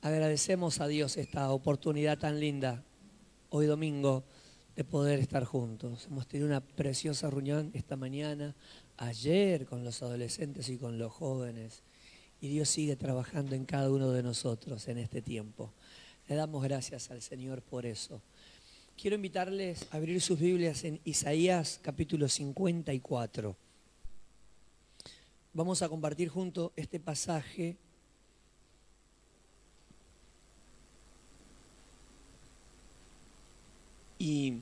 Agradecemos a Dios esta oportunidad tan linda, hoy domingo, de poder estar juntos. Hemos tenido una preciosa reunión esta mañana, ayer con los adolescentes y con los jóvenes. Y Dios sigue trabajando en cada uno de nosotros en este tiempo. Le damos gracias al Señor por eso. Quiero invitarles a abrir sus Biblias en Isaías capítulo 54. Vamos a compartir junto este pasaje Y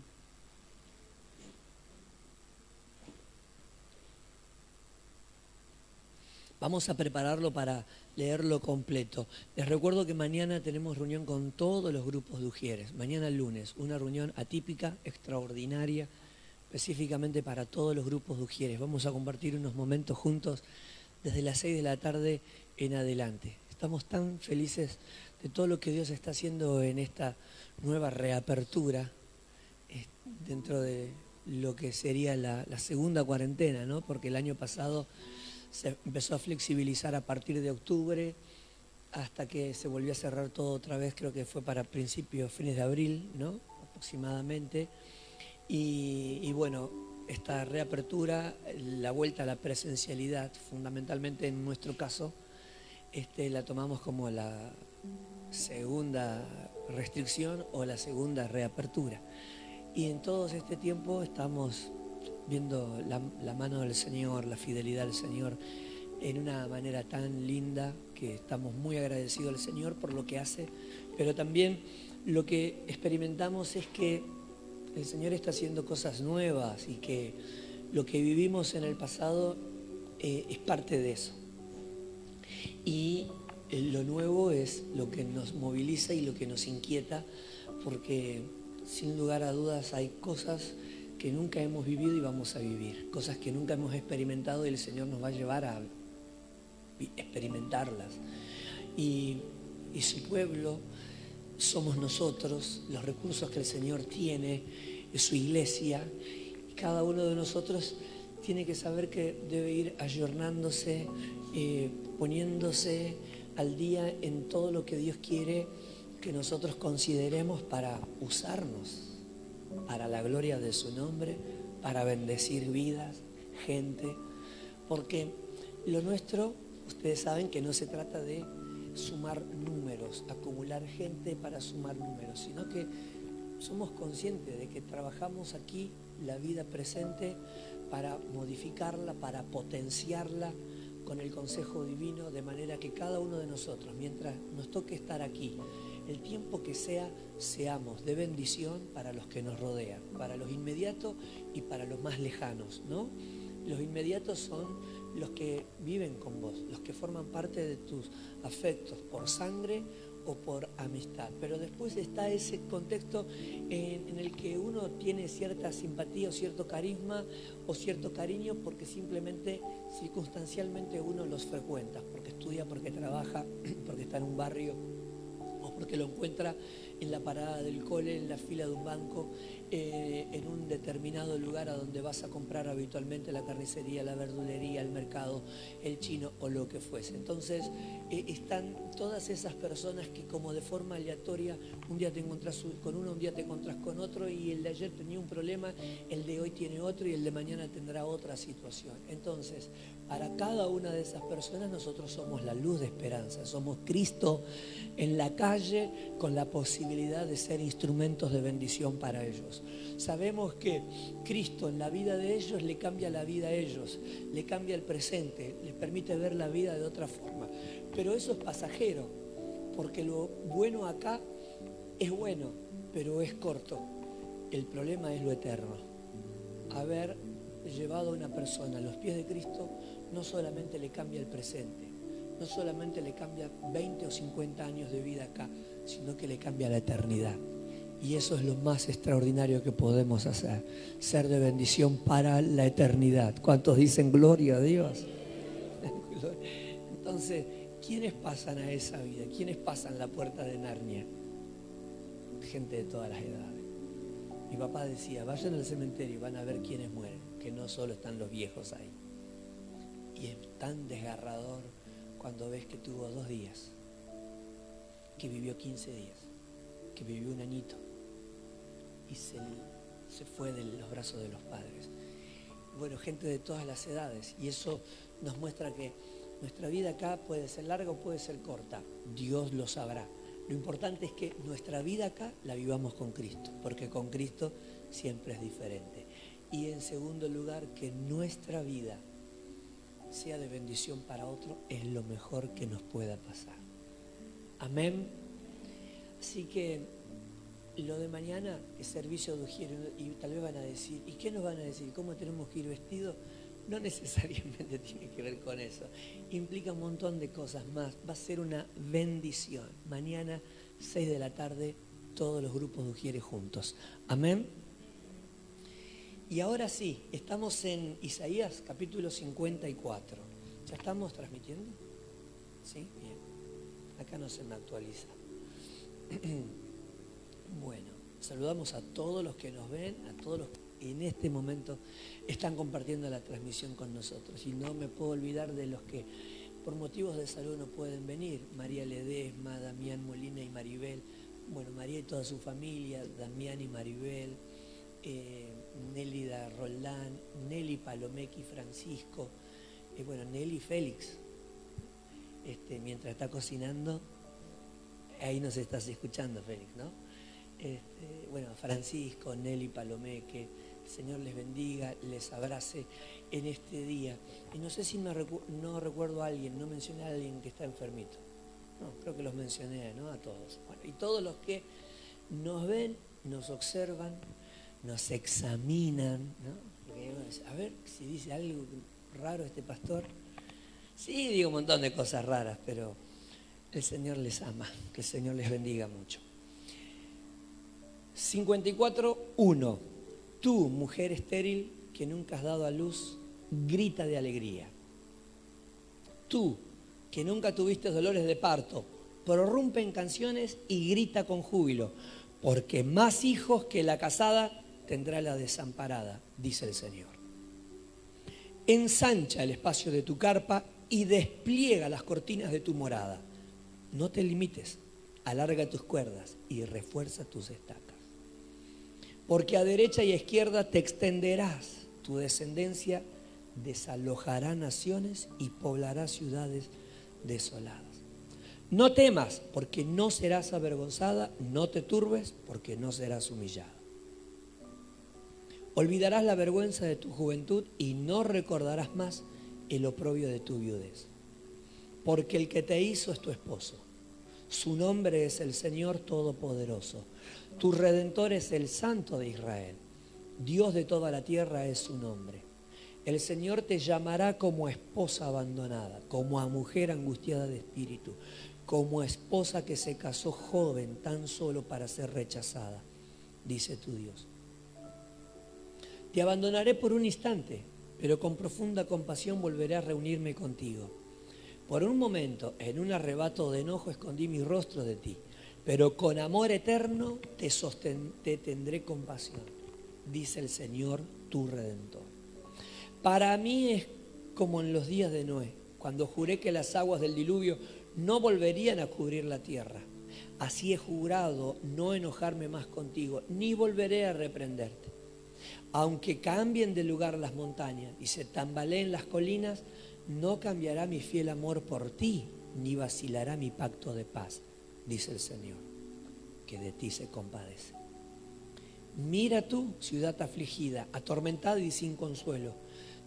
vamos a prepararlo para leerlo completo. Les recuerdo que mañana tenemos reunión con todos los grupos de Ujieres. Mañana lunes, una reunión atípica, extraordinaria, específicamente para todos los grupos de Ujieres. Vamos a compartir unos momentos juntos desde las 6 de la tarde en adelante. Estamos tan felices de todo lo que Dios está haciendo en esta nueva reapertura dentro de lo que sería la, segunda cuarentena, ¿no? porque el año pasado se empezó a flexibilizar a partir de octubre hasta que se volvió a cerrar todo otra vez, creo que fue para principios, fines de abril, ¿no? aproximadamente. Y, bueno, esta reapertura, la vuelta a la presencialidad, fundamentalmente en nuestro caso, este, la tomamos como la segunda restricción o la segunda reapertura. Y en todo este tiempo estamos viendo la, mano del Señor, la fidelidad del Señor, en una manera tan linda que estamos muy agradecidos al Señor por lo que hace, pero también lo que experimentamos es que el Señor está haciendo cosas nuevas y que lo que vivimos en el pasado eh, es parte de eso. Y eh, lo nuevo es lo que nos moviliza y lo que nos inquieta, porque sin lugar a dudas hay cosas que nunca hemos vivido y vamos a vivir, cosas que nunca hemos experimentado y el Señor nos va a llevar a experimentarlas. Y, su pueblo somos nosotros, los recursos que el Señor tiene, es su iglesia, y cada uno de nosotros tiene que saber que debe ir ayornándose, eh, poniéndose al día en todo lo que Dios quiere que nosotros consideremos para usarnos, para la gloria de su nombre, para bendecir vidas, gente, porque lo nuestro, ustedes saben que no se trata de sumar números, acumular gente para sumar números, sino que somos conscientes de que trabajamos aquí la vida presente para modificarla, para potenciarla con el consejo divino, de manera que cada uno de nosotros, mientras nos toque estar aquí, el tiempo que sea, seamos de bendición para los que nos rodean, para los inmediatos y para los más lejanos, ¿no? Los inmediatos son los que viven con vos, los que forman parte de tus afectos por sangre o por amistad. Pero después está ese contexto en, en, el que uno tiene cierta simpatía o cierto carisma o cierto cariño porque simplemente, circunstancialmente uno los frecuenta, porque estudia, porque trabaja, porque está en un barrio porque lo encuentra en la parada del cole, en la fila de un banco, eh, en un determinado lugar a donde vas a comprar habitualmente la carnicería, la verdulería, el mercado, el chino o lo que fuese. Entonces eh, están todas esas personas que como de forma aleatoria, un día te encontrás con uno, un día te encontrás con otro y el de ayer tenía un problema, el de hoy tiene otro y el de mañana tendrá otra situación. Entonces, para cada una de esas personas nosotros somos la luz de esperanza, somos Cristo en la calle con la posibilidad de ser instrumentos de bendición para ellos. Sabemos que Cristo en la vida de ellos le cambia la vida a ellos, le cambia el presente, les permite ver la vida de otra forma. Pero eso es pasajero, porque lo bueno acá es bueno, pero es corto. El problema es lo eterno. Haber llevado a una persona a los pies de Cristo no solamente le cambia el presente, no solamente le cambia 20 o 50 años de vida acá, sino que le cambia la eternidad. Y eso es lo más extraordinario que podemos hacer, ser de bendición para la eternidad. ¿Cuántos dicen gloria a Dios? Entonces, ¿quiénes pasan a esa vida? ¿Quiénes pasan la puerta de Narnia? Gente de todas las edades. Mi papá decía, vayan al cementerio y van a ver quiénes mueren, que no solo están los viejos ahí. Y es tan desgarrador cuando ves que tuvo dos días que vivió 15 días, que vivió un añito y se, se fue de los brazos de los padres. Bueno, gente de todas las edades y eso nos muestra que nuestra vida acá puede ser larga o puede ser corta. Dios lo sabrá. Lo importante es que nuestra vida acá la vivamos con Cristo, porque con Cristo siempre es diferente. Y en segundo lugar, que nuestra vida sea de bendición para otro es lo mejor que nos pueda pasar. Amén. Así que lo de mañana es servicio de ujier y tal vez van a decir, ¿y qué nos van a decir? ¿Cómo tenemos que ir vestidos? No necesariamente tiene que ver con eso. Implica un montón de cosas más. Va a ser una bendición. Mañana, 6 de la tarde, todos los grupos de Ujieres juntos. Amén. Y ahora sí, estamos en Isaías capítulo 54. ¿Ya estamos transmitiendo? ¿Sí? Bien. Acá no se me actualiza. bueno, saludamos a todos los que nos ven, a todos los que en este momento están compartiendo la transmisión con nosotros. Y no me puedo olvidar de los que por motivos de salud no pueden venir. María Ledesma, Damián Molina y Maribel. Bueno, María y toda su familia, Damián y Maribel, eh, Nélida Roldán, Nelly Palomec y Francisco, eh, bueno, Nelly Félix. Este, mientras está cocinando, ahí nos estás escuchando, Félix, ¿no? Este, bueno, Francisco, Nelly Palomeque, el Señor les bendiga, les abrace en este día. Y no sé si no recuerdo a alguien, no mencioné a alguien que está enfermito. No, creo que los mencioné, ¿no? A todos. Bueno, y todos los que nos ven, nos observan, nos examinan, ¿no? a ver si dice algo raro este pastor. Sí, digo un montón de cosas raras, pero el Señor les ama, que el Señor les bendiga mucho. 54.1. Tú, mujer estéril que nunca has dado a luz, grita de alegría. Tú, que nunca tuviste dolores de parto, prorrumpe en canciones y grita con júbilo, porque más hijos que la casada tendrá la desamparada, dice el Señor. Ensancha el espacio de tu carpa y despliega las cortinas de tu morada. No te limites, alarga tus cuerdas y refuerza tus estacas porque a derecha y a izquierda te extenderás, tu descendencia desalojará naciones y poblará ciudades desoladas. No temas, porque no serás avergonzada, no te turbes, porque no serás humillada. Olvidarás la vergüenza de tu juventud y no recordarás más el oprobio de tu viudez. Porque el que te hizo es tu esposo. Su nombre es el Señor Todopoderoso tu redentor es el Santo de Israel. Dios de toda la tierra es su nombre. El Señor te llamará como esposa abandonada, como a mujer angustiada de espíritu, como esposa que se casó joven tan solo para ser rechazada, dice tu Dios. Te abandonaré por un instante, pero con profunda compasión volveré a reunirme contigo. Por un momento, en un arrebato de enojo, escondí mi rostro de ti pero con amor eterno te, te tendré compasión, dice el Señor tu redentor. Para mí es como en los días de Noé, cuando juré que las aguas del diluvio no volverían a cubrir la tierra. Así he jurado no enojarme más contigo, ni volveré a reprenderte. Aunque cambien de lugar las montañas y se tambaleen las colinas, no cambiará mi fiel amor por ti, ni vacilará mi pacto de paz dice el Señor, que de ti se compadece. Mira tú, ciudad afligida, atormentada y sin consuelo,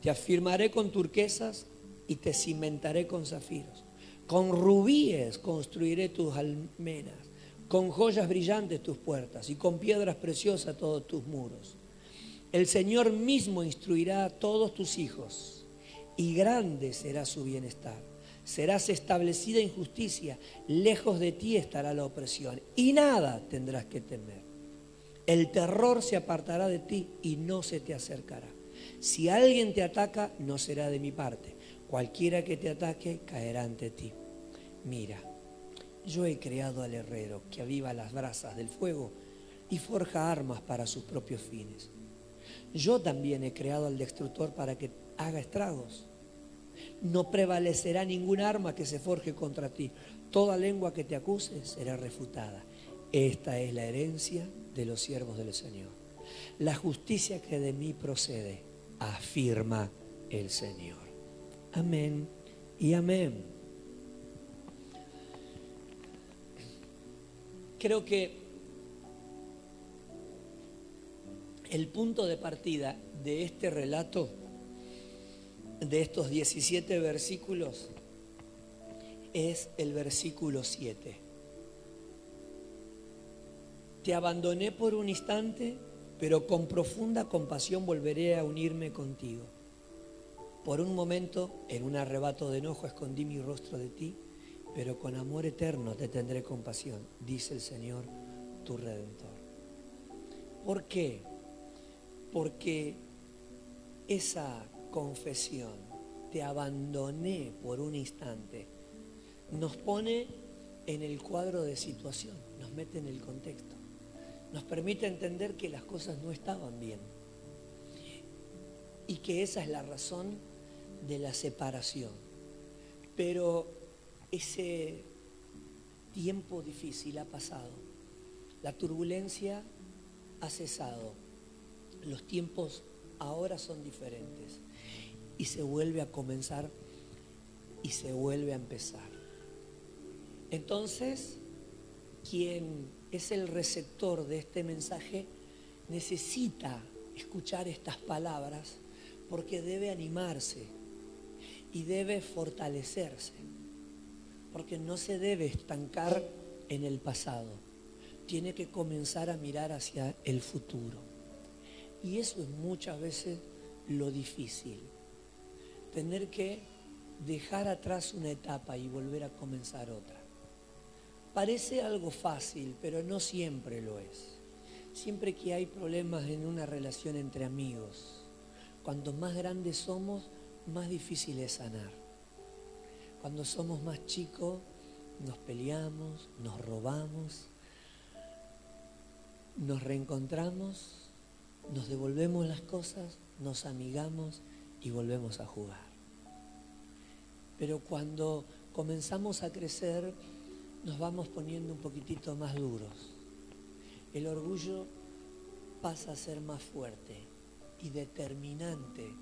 te afirmaré con turquesas y te cimentaré con zafiros. Con rubíes construiré tus almenas, con joyas brillantes tus puertas y con piedras preciosas todos tus muros. El Señor mismo instruirá a todos tus hijos y grande será su bienestar serás establecida en justicia, lejos de ti estará la opresión y nada tendrás que temer. El terror se apartará de ti y no se te acercará. Si alguien te ataca, no será de mi parte. Cualquiera que te ataque caerá ante ti. Mira, yo he creado al herrero que aviva las brasas del fuego y forja armas para sus propios fines. Yo también he creado al destructor para que haga estragos no prevalecerá ningún arma que se forje contra ti. Toda lengua que te acuse será refutada. Esta es la herencia de los siervos del Señor. La justicia que de mí procede, afirma el Señor. Amén y amén. Creo que el punto de partida de este relato, de estos 17 versículos, es el versículo 7. Te abandoné por un instante, pero con profunda compasión volveré a unirme contigo. Por un momento, en un arrebato de enojo, escondí mi rostro de ti, pero con amor eterno te tendré compasión, dice el Señor, tu redentor. ¿Por qué? Porque esa confesión, te abandoné por un instante, nos pone en el cuadro de situación, nos mete en el contexto, nos permite entender que las cosas no estaban bien y que esa es la razón de la separación. Pero ese tiempo difícil ha pasado, la turbulencia ha cesado, los tiempos ahora son diferentes y se vuelve a comenzar y se vuelve a empezar. Entonces, quien es el receptor de este mensaje necesita escuchar estas palabras porque debe animarse y debe fortalecerse, porque no se debe estancar en el pasado, tiene que comenzar a mirar hacia el futuro. Y eso es muchas veces lo difícil, tener que dejar atrás una etapa y volver a comenzar otra. Parece algo fácil, pero no siempre lo es. Siempre que hay problemas en una relación entre amigos, cuanto más grandes somos, más difícil es sanar. Cuando somos más chicos, nos peleamos, nos robamos, nos reencontramos, nos devolvemos las cosas, nos amigamos y volvemos a jugar. Pero cuando comenzamos a crecer, nos vamos poniendo un poquitito más duros. El orgullo pasa a ser más fuerte y determinante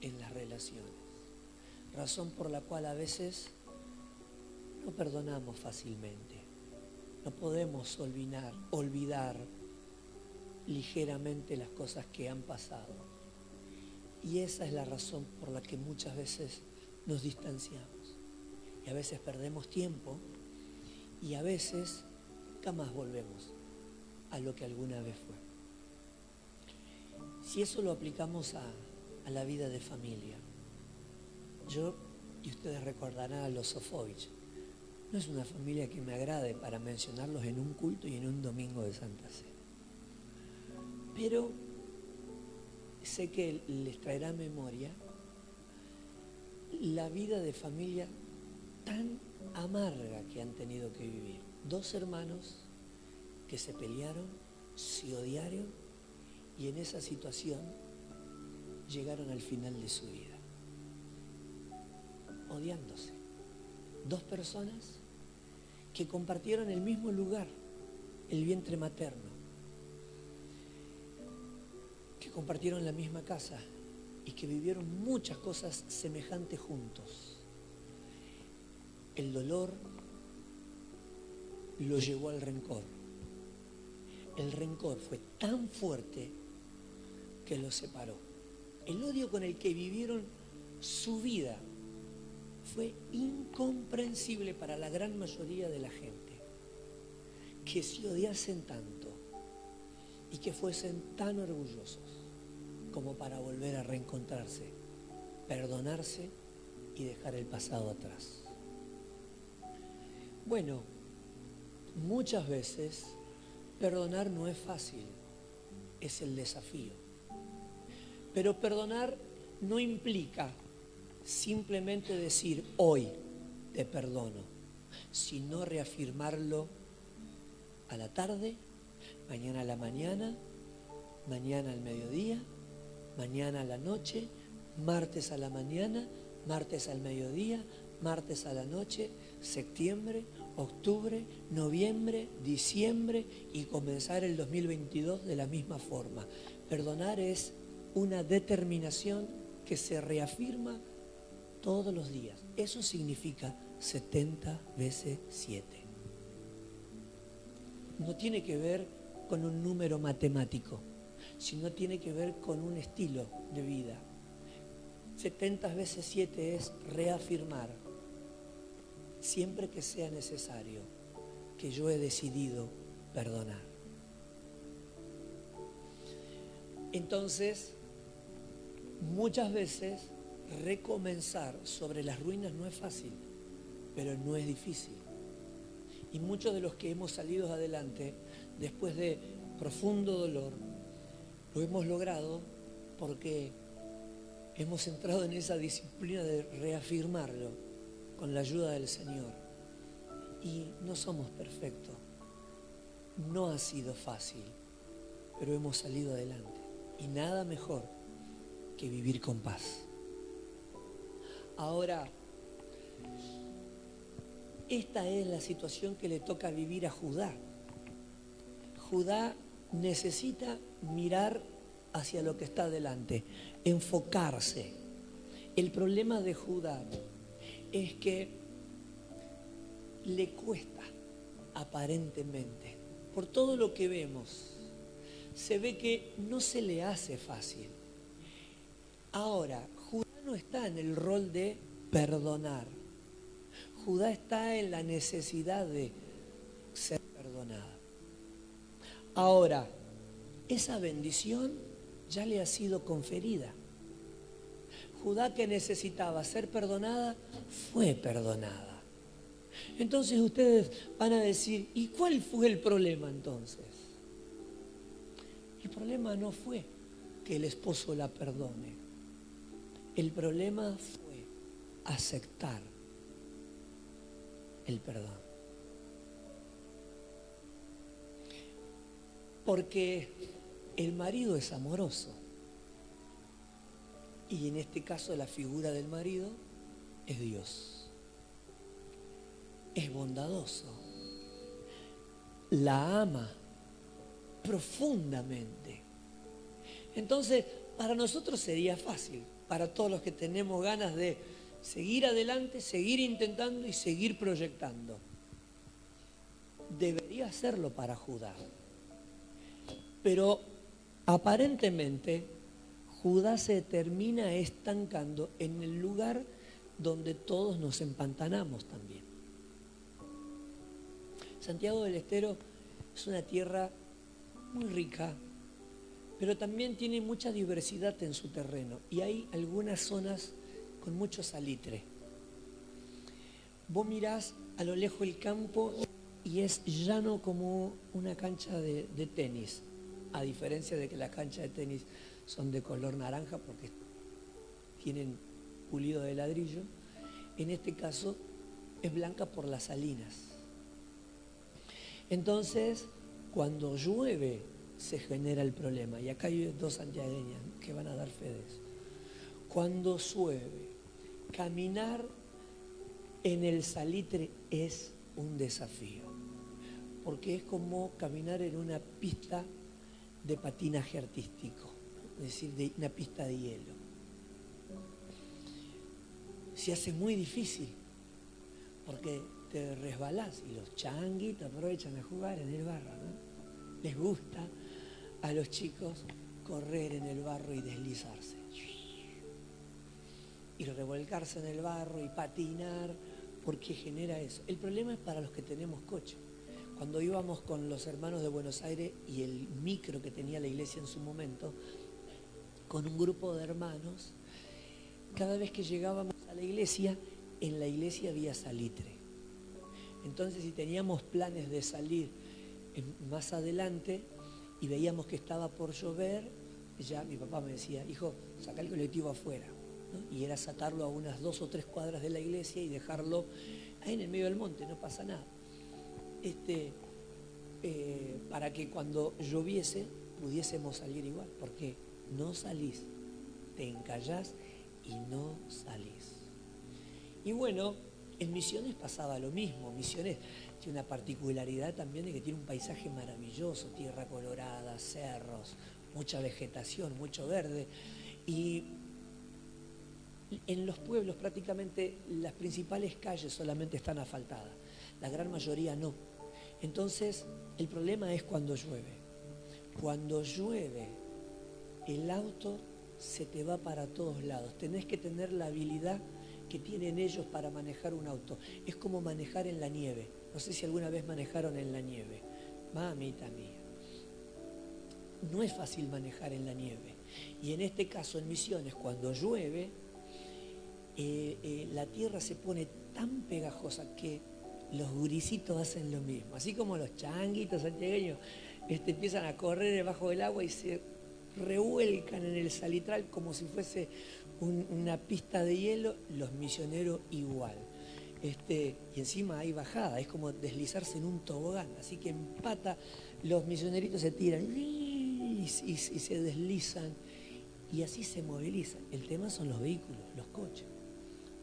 en las relaciones. Razón por la cual a veces no perdonamos fácilmente. No podemos olvidar, olvidar ligeramente las cosas que han pasado. Y esa es la razón por la que muchas veces nos distanciamos. Y a veces perdemos tiempo y a veces jamás volvemos a lo que alguna vez fue. Si eso lo aplicamos a, la vida de familia, yo, y ustedes recordarán a los Sofovich, no es una familia que me agrade para mencionarlos en un culto y en un domingo de Santa Cena. Pero sé que les traerá memoria la vida de familia tan amarga que han tenido que vivir. Dos hermanos que se pelearon, se odiaron y en esa situación llegaron al final de su vida. Odiándose. Dos personas que compartieron el mismo lugar, el vientre materno, compartieron la misma casa y que vivieron muchas cosas semejantes juntos el dolor lo llevó al rencor. El rencor fue tan fuerte que los separó. El odio con el que vivieron su vida fue incomprensible para la gran mayoría de la gente. Que se odiasen tanto y que fuesen tan orgullosos como para volver a reencontrarse, perdonarse y dejar el pasado atrás. Bueno, muchas veces perdonar no es fácil, es el desafío. Pero perdonar no implica simplemente decir hoy te perdono, sino reafirmarlo a la tarde, mañana a la mañana, mañana al mediodía, mañana a la noche, martes a la mañana, martes al mediodía, martes a la noche, septiembre, octubre, noviembre, diciembre y comenzar el 2022 de la misma forma. Perdonar es una determinación que se reafirma todos los días. Eso significa 70 veces 7. No tiene que ver con un número matemático, sino tiene que ver con un estilo de vida. 70 veces 7 es reafirmar siempre que sea necesario, que yo he decidido perdonar. Entonces, muchas veces recomenzar sobre las ruinas no es fácil, pero no es difícil. Y muchos de los que hemos salido adelante, después de profundo dolor, lo hemos logrado porque hemos entrado en esa disciplina de reafirmarlo con la ayuda del Señor. Y no somos perfectos. No ha sido fácil, pero hemos salido adelante. Y nada mejor que vivir con paz. Ahora, esta es la situación que le toca vivir a Judá. Judá necesita mirar hacia lo que está delante, enfocarse. El problema de Judá es que le cuesta aparentemente, por todo lo que vemos, se ve que no se le hace fácil. Ahora, Judá no está en el rol de perdonar. Judá está en la necesidad de ser perdonada. Ahora, esa bendición ya le ha sido conferida. Judá que necesitaba ser perdonada, fue perdonada. Entonces ustedes van a decir, ¿y cuál fue el problema entonces? El problema no fue que el esposo la perdone. El problema fue aceptar el perdón. Porque el marido es amoroso. Y en este caso la figura del marido es Dios. Es bondadoso. La ama profundamente. Entonces, para nosotros sería fácil, para todos los que tenemos ganas de seguir adelante, seguir intentando y seguir proyectando. Debería hacerlo para Judá. Pero aparentemente Judá se termina estancando en el lugar donde todos nos empantanamos también. Santiago del Estero es una tierra muy rica, pero también tiene mucha diversidad en su terreno y hay algunas zonas con mucho salitre. Vos mirás a lo lejos el campo y es llano como una cancha de, de tenis, a diferencia de que la cancha de tenis son de color naranja porque tienen pulido de ladrillo. En este caso es blanca por las salinas. Entonces, cuando llueve se genera el problema. Y acá hay dos santiagueñas que van a dar fe de eso. Cuando llueve, caminar en el salitre es un desafío. Porque es como caminar en una pista de patinaje artístico es decir, de una pista de hielo. Se hace muy difícil porque te resbalás y los changuitos aprovechan a jugar en el barro. ¿no? Les gusta a los chicos correr en el barro y deslizarse. Y revolcarse en el barro y patinar, porque genera eso. El problema es para los que tenemos coche. Cuando íbamos con los hermanos de Buenos Aires y el micro que tenía la iglesia en su momento, con un grupo de hermanos, cada vez que llegábamos a la iglesia, en la iglesia había salitre. Entonces, si teníamos planes de salir más adelante y veíamos que estaba por llover, ya mi papá me decía, hijo, saca el colectivo afuera. Y era sacarlo a unas dos o tres cuadras de la iglesia y dejarlo ahí en el medio del monte, no pasa nada. Este, eh, para que cuando lloviese pudiésemos salir igual, porque no salís, te encallás y no salís. Y bueno, En Misiones pasaba lo mismo. Misiones tiene una particularidad también de que tiene un paisaje maravilloso, tierra colorada, cerros, mucha vegetación, mucho verde. Y en los pueblos prácticamente las principales calles solamente están asfaltadas, la gran mayoría no. Entonces el problema es cuando llueve. Cuando llueve, el auto se te va para todos lados. Tenés que tener la habilidad que tienen ellos para manejar un auto. Es como manejar en la nieve. No sé si alguna vez manejaron en la nieve. Mamita mía. No es fácil manejar en la nieve. Y en este caso, en Misiones, cuando llueve, eh, eh, la tierra se pone tan pegajosa que los gurisitos hacen lo mismo. Así como los changuitos santiagueños este, empiezan a correr debajo del agua y se revuelcan en el salitral como si fuese una pista de hielo, los misioneros igual. Este, y encima hay bajada, es como deslizarse en un tobogán, así que empata, los misioneritos se tiran y, se deslizan y así se movilizan. El tema son los vehículos, los coches.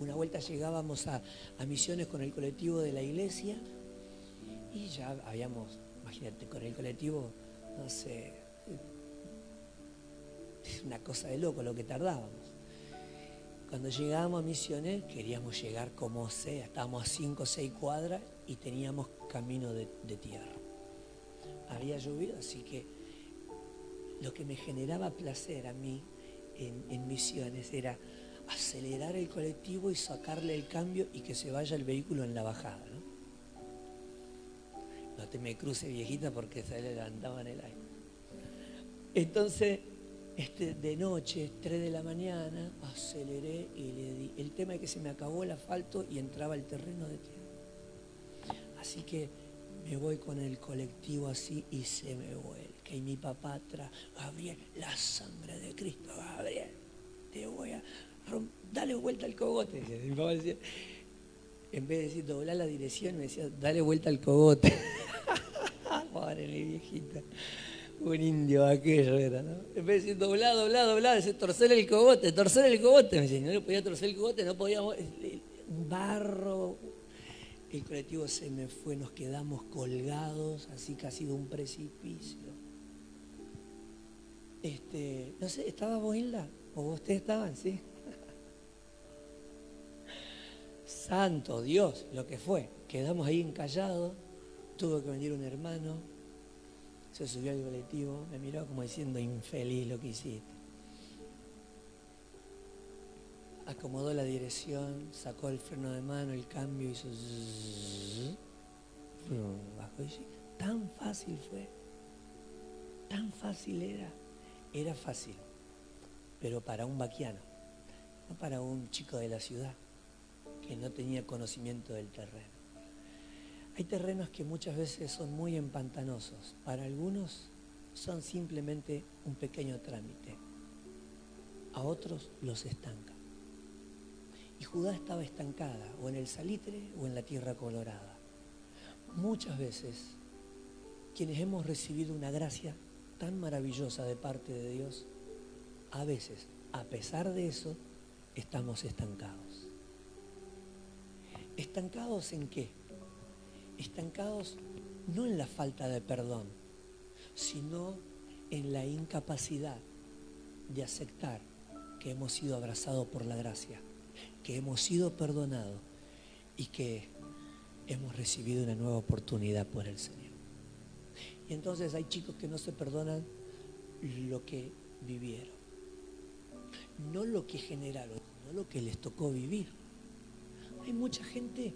Una vuelta llegábamos a, misiones con el colectivo de la iglesia y ya habíamos, imagínate, con el colectivo, no sé, es una cosa de loco lo que tardábamos. Cuando llegábamos a Misiones queríamos llegar como sea, estábamos a 5 o 6 cuadras y teníamos camino de, tierra. Había llovido, así que lo que me generaba placer a mí en, Misiones era acelerar el colectivo y sacarle el cambio y que se vaya el vehículo en la bajada. No, te me cruce viejita porque se le levantaban el aire. Entonces este, de noche, 3 de la mañana, aceleré y le di. El tema es que se me acabó el asfalto y entraba el terreno de tierra. Así que me voy con el colectivo así y se me vuelca. Y mi papá atrás, Gabriel, la sangre de Cristo, Gabriel, te voy a dale vuelta al cogote. Decía, en vez de decir doblar la dirección, me decía, dale vuelta al cogote. Pobre mi viejita. Un indio aquello era, ¿no? En vez de decir doblar, doblar, doblar, decir torcer el cogote, torcer el cogote. Me decía, no le podía torcer el cogote, no podíamos. Barro. El colectivo se me fue, nos quedamos colgados, así casi de un precipicio. Este, no sé, ¿estaba vos, Hilda? ¿O ustedes estaban? Sí. Santo Dios, lo que fue. Quedamos ahí encallados, tuvo que venir un hermano, se subió al colectivo, me miró como diciendo, infeliz lo que hiciste. Acomodó la dirección, sacó el freno de mano, el cambio, hizo... Bajó y tan fácil fue, tan fácil era. Era fácil, pero para un vaquiano, no para un chico de la ciudad que no tenía conocimiento del terreno. Hay terrenos que muchas veces son muy empantanosos. Para algunos son simplemente un pequeño trámite. A otros los estanca. Y Judá estaba estancada o en el salitre o en la tierra colorada. Muchas veces quienes hemos recibido una gracia tan maravillosa de parte de Dios, a veces, a pesar de eso, estamos estancados. ¿Estancados en qué? estancados no en la falta de perdón, sino en la incapacidad de aceptar que hemos sido abrazados por la gracia, que hemos sido perdonados y que hemos recibido una nueva oportunidad por el Señor. Y entonces hay chicos que no se perdonan lo que vivieron, no lo que generaron, no lo que les tocó vivir. Hay mucha gente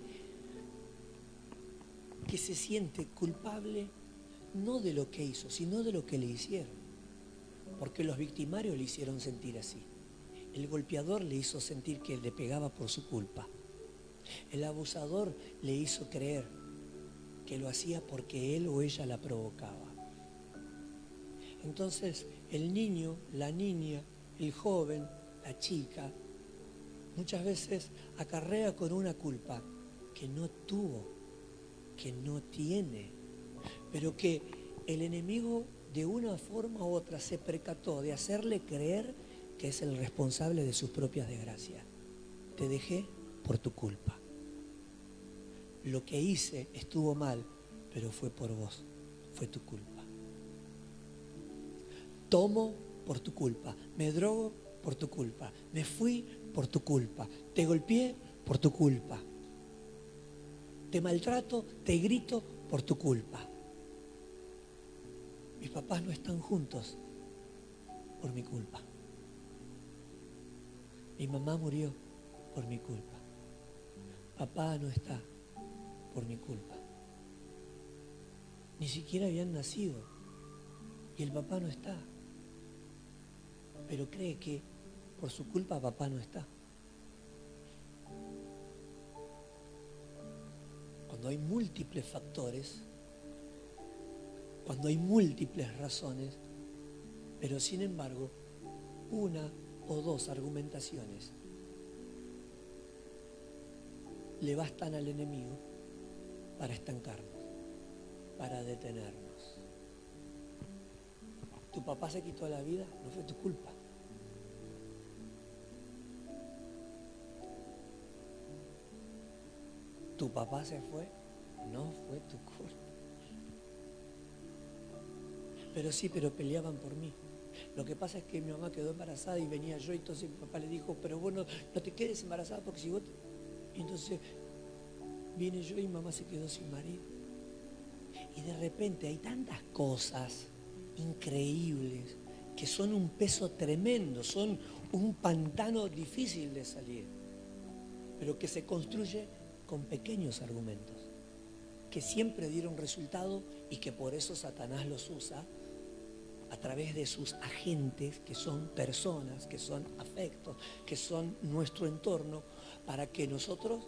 que se siente culpable no de lo que hizo, sino de lo que le hicieron. Porque los victimarios le hicieron sentir así. El golpeador le hizo sentir que le pegaba por su culpa. El abusador le hizo creer que lo hacía porque él o ella la provocaba. Entonces el niño, la niña, el joven, la chica, muchas veces acarrea con una culpa que no tuvo que no tiene, pero que el enemigo de una forma u otra se percató de hacerle creer que es el responsable de sus propias desgracias. Te dejé por tu culpa. lo que hice estuvo mal, pero fue por vos, fue tu culpa. Tomo por tu culpa, me drogo por tu culpa, me fui por tu culpa, te golpeé por tu culpa, te maltrato, te grito por tu culpa. Mis papás no están juntos por mi culpa. Mi mamá murió por mi culpa. Papá no está por mi culpa. Ni siquiera habían nacido. Y el papá no está. Pero cree que por su culpa papá no está. Cuando hay múltiples factores, cuando hay múltiples razones, pero sin embargo, una o dos argumentaciones le bastan al enemigo para estancarnos, para detenernos. Tu papá se quitó la vida, no fue tu culpa. Tu papá se fue, no fue tu culpa. Pero sí, pero peleaban por mí. Lo que pasa es que mi mamá quedó embarazada y venía yo, y entonces mi papá le dijo, pero bueno, no te quedes embarazada porque si vos... Entonces vine yo y mamá se quedó sin marido. Y de repente hay tantas cosas increíbles que son un peso tremendo, son un pantano difícil de salir, pero que se construye con pequeños argumentos, que siempre dieron resultado y que por eso Satanás los usa a través de sus agentes, que son personas, que son afectos, que son nuestro entorno, para que nosotros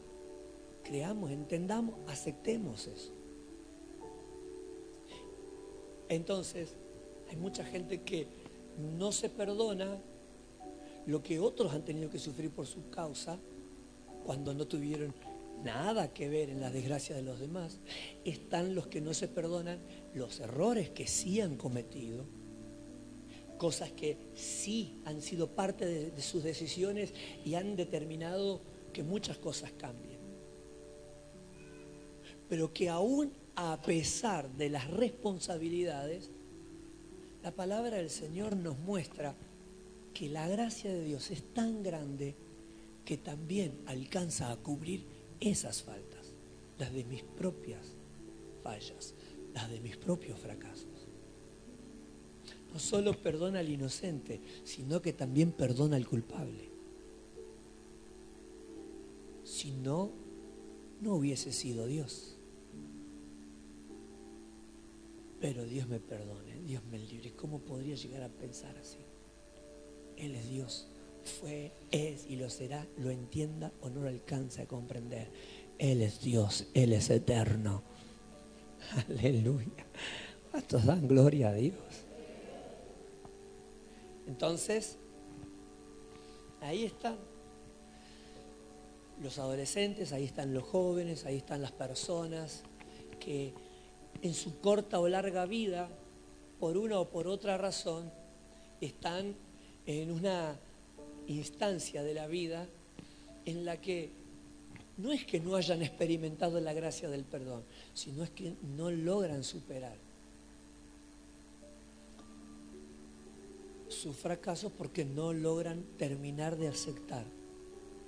creamos, entendamos, aceptemos eso. Entonces, hay mucha gente que no se perdona lo que otros han tenido que sufrir por su causa cuando no tuvieron nada que ver en la desgracia de los demás. Están los que no se perdonan los errores que sí han cometido cosas que sí han sido parte de, sus decisiones y han determinado que muchas cosas cambien. Pero que aún a pesar de las responsabilidades, la palabra del Señor nos muestra que la gracia de Dios es tan grande que también alcanza a cubrir esas faltas, las de mis propias fallas, las de mis propios fracasos no solo perdona al inocente, sino que también perdona al culpable. Si no, no hubiese sido Dios. Pero Dios me perdone, Dios me libre. ¿Cómo podría llegar a pensar así? Él es Dios. Fue, es y lo será, lo entienda o no lo alcance a comprender. Él es Dios, Él es eterno. Aleluya. ¿Cuántos dan gloria a Dios? Entonces, ahí están los adolescentes, ahí están los jóvenes, ahí están las personas que en su corta o larga vida, por una o por otra razón, están en una instancia de la vida en la que no es que no hayan experimentado la gracia del perdón, sino es que no logran superar sus fracasos porque no logran terminar de aceptar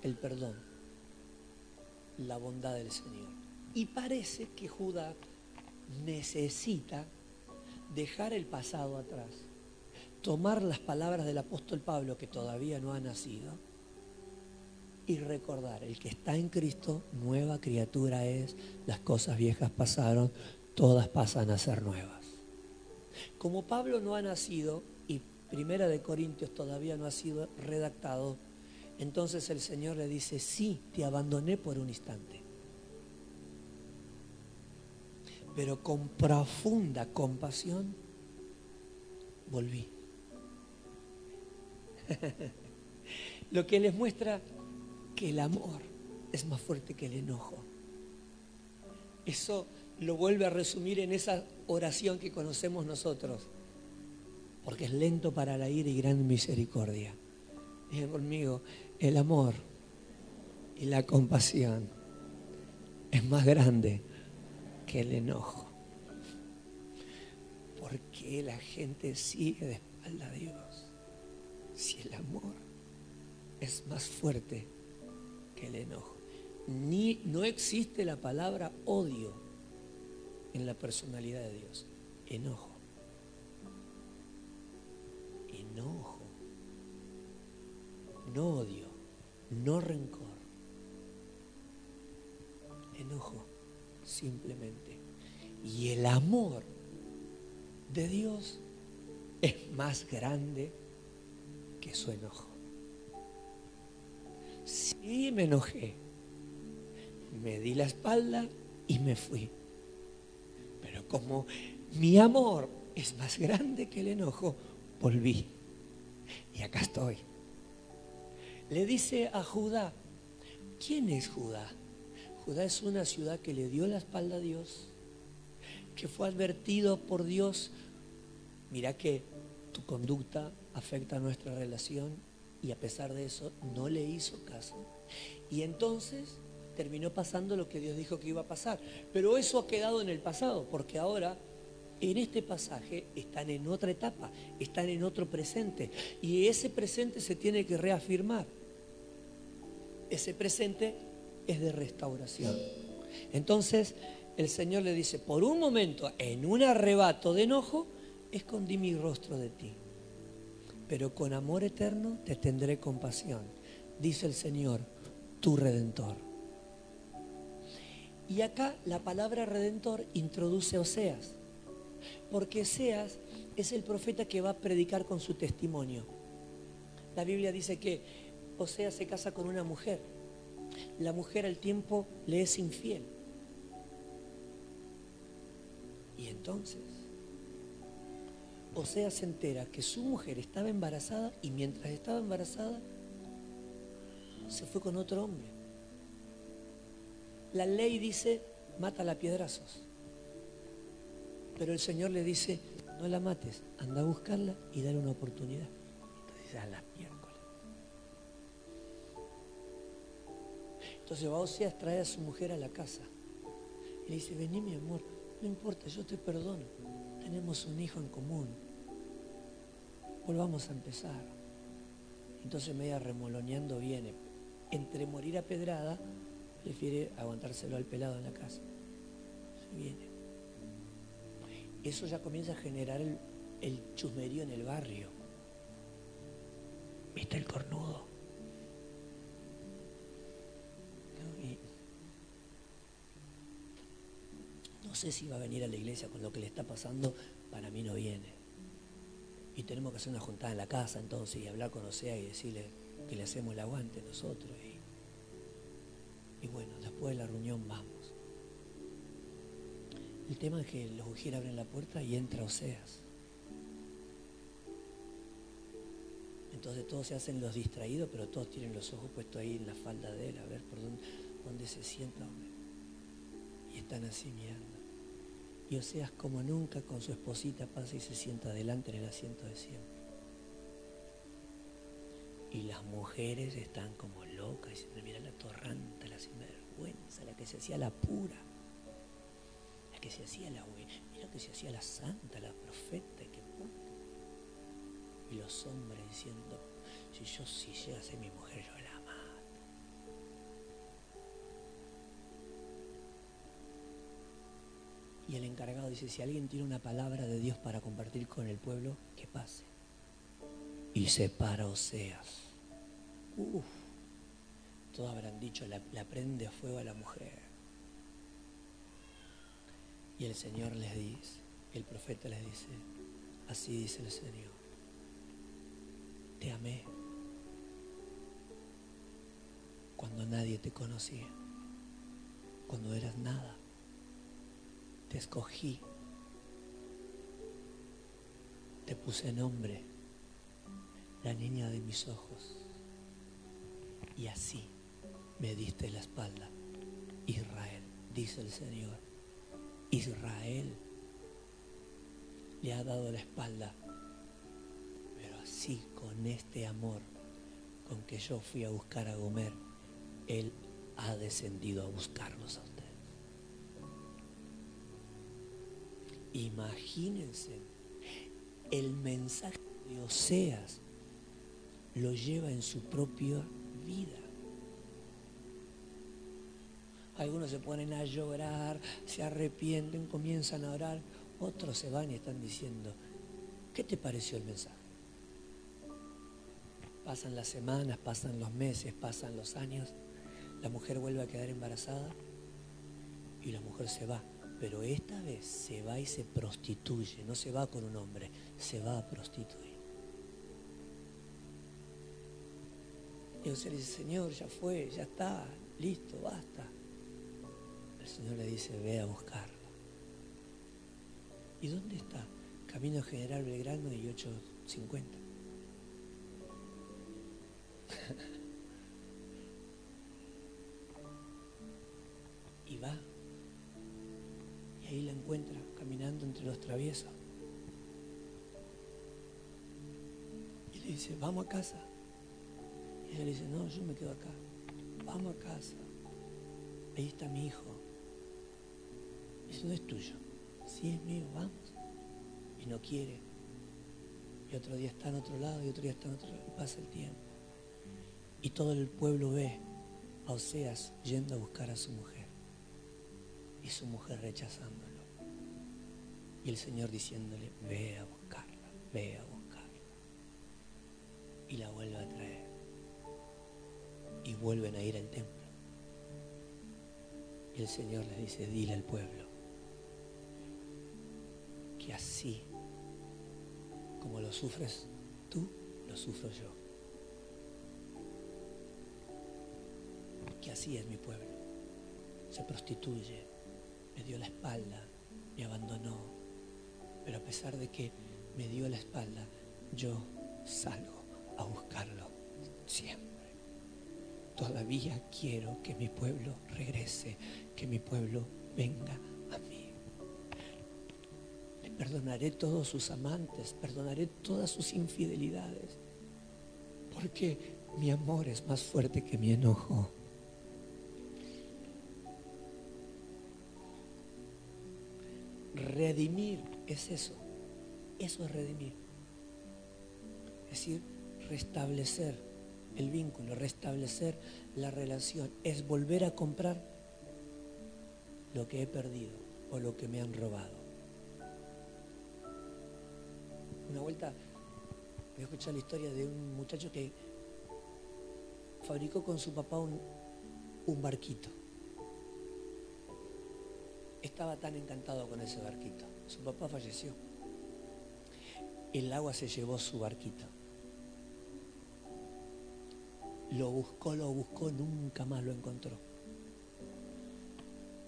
el perdón, la bondad del Señor. Y parece que Judá necesita dejar el pasado atrás, tomar las palabras del apóstol Pablo que todavía no ha nacido y recordar, el que está en Cristo, nueva criatura es, las cosas viejas pasaron, todas pasan a ser nuevas. Como Pablo no ha nacido, Primera de Corintios todavía no ha sido redactado, entonces el Señor le dice, sí, te abandoné por un instante, pero con profunda compasión volví. Lo que les muestra que el amor es más fuerte que el enojo. Eso lo vuelve a resumir en esa oración que conocemos nosotros porque es lento para la ira y gran misericordia. Digan conmigo, el amor y la compasión es más grande que el enojo. ¿Por qué la gente sigue de espalda a Dios? Si el amor es más fuerte que el enojo. Ni, no existe la palabra odio en la personalidad de Dios. Enojo. Enojo. No odio. No rencor. Enojo. Simplemente. Y el amor de Dios es más grande su enojo. Sí me enojé, me di la espalda y me fui. Pero como mi amor es más grande que el enojo, volví. Y acá estoy. Le dice a Judá, ¿quién es Judá? Judá es una ciudad que le dio la espalda a Dios, que fue advertido por Dios, mira que tu conducta afecta nuestra relación y a pesar de eso no le hizo caso. Y entonces terminó pasando lo que Dios dijo que iba a pasar. Pero eso ha quedado en el pasado, porque ahora en este pasaje están en otra etapa, están en otro presente. Y ese presente se tiene que reafirmar. Ese presente es de restauración. Entonces el Señor le dice, por un momento, en un arrebato de enojo, escondí mi rostro de ti. Pero con amor eterno te tendré compasión, dice el Señor, tu redentor. Y acá la palabra redentor introduce a Oseas, porque Oseas es el profeta que va a predicar con su testimonio. La Biblia dice que Oseas se casa con una mujer. La mujer al tiempo le es infiel. Y entonces Oseas se entera que su mujer estaba embarazada y mientras estaba embarazada se fue con otro hombre. La ley dice, mata a piedrazos. Pero el Señor le dice, no la mates, anda a buscarla y dale una oportunidad. Entonces, a las miércoles. Entonces va Oseas, trae a su mujer a la casa. Y le dice, vení mi amor, no importa, yo te perdono. Tenemos un hijo en común. Volvamos a empezar. Entonces media remoloneando viene. Entre morir a pedrada, prefiere aguantárselo al pelado en la casa. Se viene. Eso ya comienza a generar el, el chusmerío en el barrio. ¿Viste el cornudo? no sé si va a venir a la iglesia con lo que le está pasando, para mí no viene. Y tenemos que hacer una juntada en la casa entonces y hablar con Osea y decirle que le hacemos el aguante nosotros. Y, bueno, después de la reunión vamos. El tema es que los Ujier abren la puerta y entra Oseas. Entonces todos se hacen los distraídos, pero todos tienen los ojos puestos ahí en la falda de él, a ver por dónde, dónde se sienta, hombre. Y están así mirando. Y Oseas como nunca con su esposita pasa y se sienta adelante en el asiento de siempre. Y las mujeres están como locas diciendo, mira la torranta, la sinvergüenza, la que se hacía la pura, la que se hacía la buena, mira que se hacía la santa, la profeta, que Y los hombres diciendo, si yo si llega a ser mi mujer, yo la Y el encargado dice, si alguien tiene una palabra de Dios para compartir con el pueblo, que pase. Y se para Oseas. Uf, todos habrán dicho, la, prende a fuego a la mujer. Y el Señor les dice, el profeta les dice, así dice el Señor, te amé cuando nadie te conocía, cuando eras nada te escogí, te puse nombre, la niña de mis ojos, y así me diste la espalda. Israel, dice el Señor, Israel le ha dado la espalda, pero así con este amor con que yo fui a buscar a Gomer, Él ha descendido a buscarlos a Imagínense, el mensaje de Oseas lo lleva en su propia vida. Algunos se ponen a llorar, se arrepienten, comienzan a orar. Otros se van y están diciendo, ¿qué te pareció el mensaje? Pasan las semanas, pasan los meses, pasan los años. La mujer vuelve a quedar embarazada y la mujer se va. Pero esta vez se va y se prostituye. No se va con un hombre, se va a prostituir. Y usted le dice, Señor, ya fue, ya está, listo, basta. El Señor le dice, ve a buscarla. ¿Y dónde está? Camino General Belgrano y 850. Caminando entre los traviesos. Y le dice, vamos a casa. Y ella le dice, no, yo me quedo acá. Vamos a casa. Ahí está mi hijo. Eso no es tuyo. Sí es mío, vamos. Y no quiere. Y otro día está en otro lado y otro día está en otro lado. Y pasa el tiempo. Y todo el pueblo ve a Oseas yendo a buscar a su mujer. Y su mujer rechazándolo. Y el Señor diciéndole, ve a buscarla, ve a buscarla. Y la vuelve a traer. Y vuelven a ir al templo. Y el Señor les dice, dile al pueblo que así como lo sufres tú, lo sufro yo. Que así es mi pueblo. Se prostituye, me dio la espalda, me abandonó. Pero a pesar de que me dio la espalda, yo salgo a buscarlo siempre. Todavía quiero que mi pueblo regrese, que mi pueblo venga a mí. Le perdonaré todos sus amantes, perdonaré todas sus infidelidades, porque mi amor es más fuerte que mi enojo. Redimir es eso. Eso es redimir. Es decir, restablecer el vínculo, restablecer la relación. Es volver a comprar lo que he perdido o lo que me han robado. Una vuelta voy a escuchar la historia de un muchacho que fabricó con su papá un, un barquito estaba tan encantado con ese barquito. Su papá falleció. El agua se llevó su barquito. Lo buscó, lo buscó, nunca más lo encontró.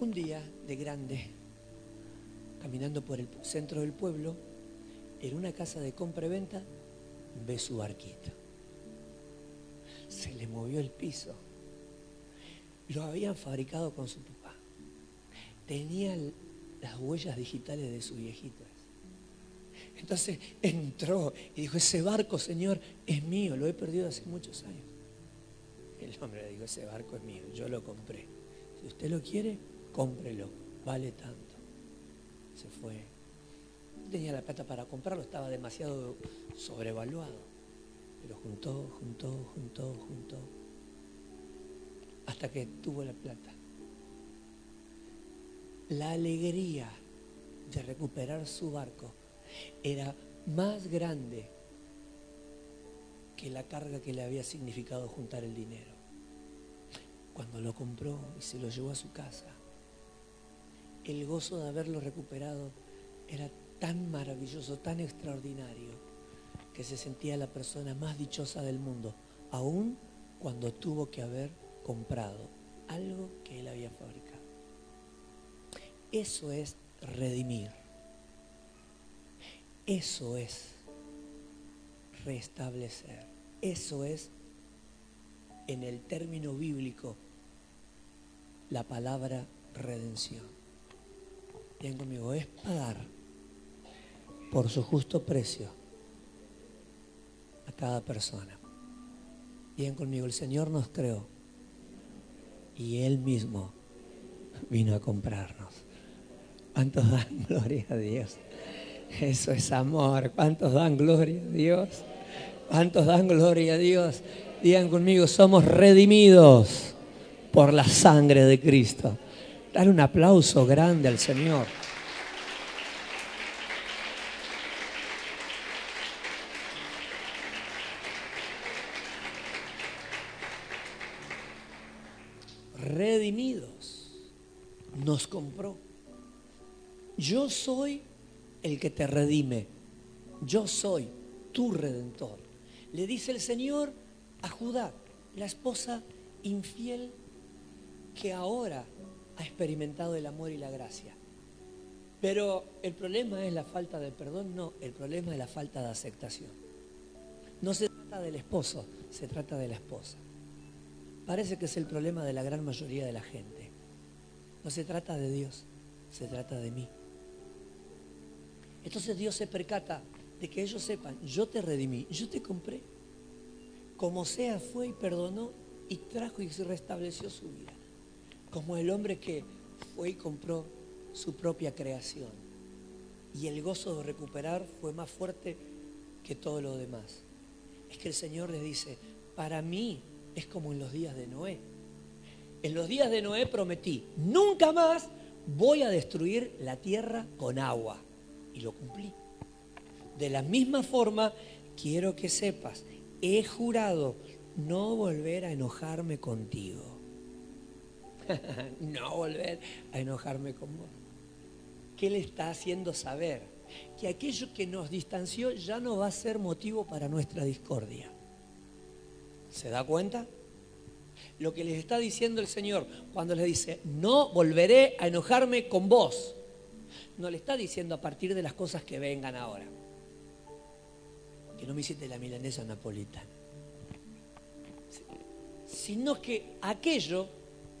Un día de grande, caminando por el centro del pueblo, en una casa de compra y venta, ve su barquito. Se le movió el piso. Lo habían fabricado con su tenía las huellas digitales de su viejito. Entonces entró y dijo, ese barco, Señor, es mío, lo he perdido hace muchos años. El hombre le dijo, ese barco es mío, yo lo compré. Si usted lo quiere, cómprelo, vale tanto. Se fue. No tenía la plata para comprarlo, estaba demasiado sobrevaluado. Pero juntó, juntó, juntó, juntó. Hasta que tuvo la plata la alegría de recuperar su barco era más grande que la carga que le había significado juntar el dinero. Cuando lo compró y se lo llevó a su casa, el gozo de haberlo recuperado era tan maravilloso, tan extraordinario, que se sentía la persona más dichosa del mundo, aun cuando tuvo que haber comprado algo que él había fabricado. Eso es redimir. Eso es restablecer. Eso es, en el término bíblico, la palabra redención. Bien conmigo, es pagar por su justo precio a cada persona. Bien conmigo, el Señor nos creó y Él mismo vino a comprarnos ¿Cuántos dan gloria a Dios? Eso es amor. ¿Cuántos dan gloria a Dios? ¿Cuántos dan gloria a Dios? Digan conmigo, somos redimidos por la sangre de Cristo. Dar un aplauso grande al Señor. Redimidos. Nos compró. Yo soy el que te redime. Yo soy tu redentor. Le dice el Señor a Judá, la esposa infiel que ahora ha experimentado el amor y la gracia. Pero el problema es la falta de perdón, no, el problema es la falta de aceptación. No se trata del esposo, se trata de la esposa. Parece que es el problema de la gran mayoría de la gente. No se trata de Dios, se trata de mí. Entonces Dios se percata de que ellos sepan, yo te redimí, yo te compré. Como sea, fue y perdonó y trajo y restableció su vida. Como el hombre que fue y compró su propia creación. Y el gozo de recuperar fue más fuerte que todo lo demás. Es que el Señor les dice, para mí es como en los días de Noé. En los días de Noé prometí, nunca más voy a destruir la tierra con agua y lo cumplí. De la misma forma, quiero que sepas, he jurado no volver a enojarme contigo. no volver a enojarme con vos. ¿Qué le está haciendo saber? Que aquello que nos distanció ya no va a ser motivo para nuestra discordia. ¿Se da cuenta? Lo que les está diciendo el Señor cuando les dice, no volveré a enojarme con vos no le está diciendo a partir de las cosas que vengan ahora. Que no me hiciste la milanesa napolitana. Sino que aquello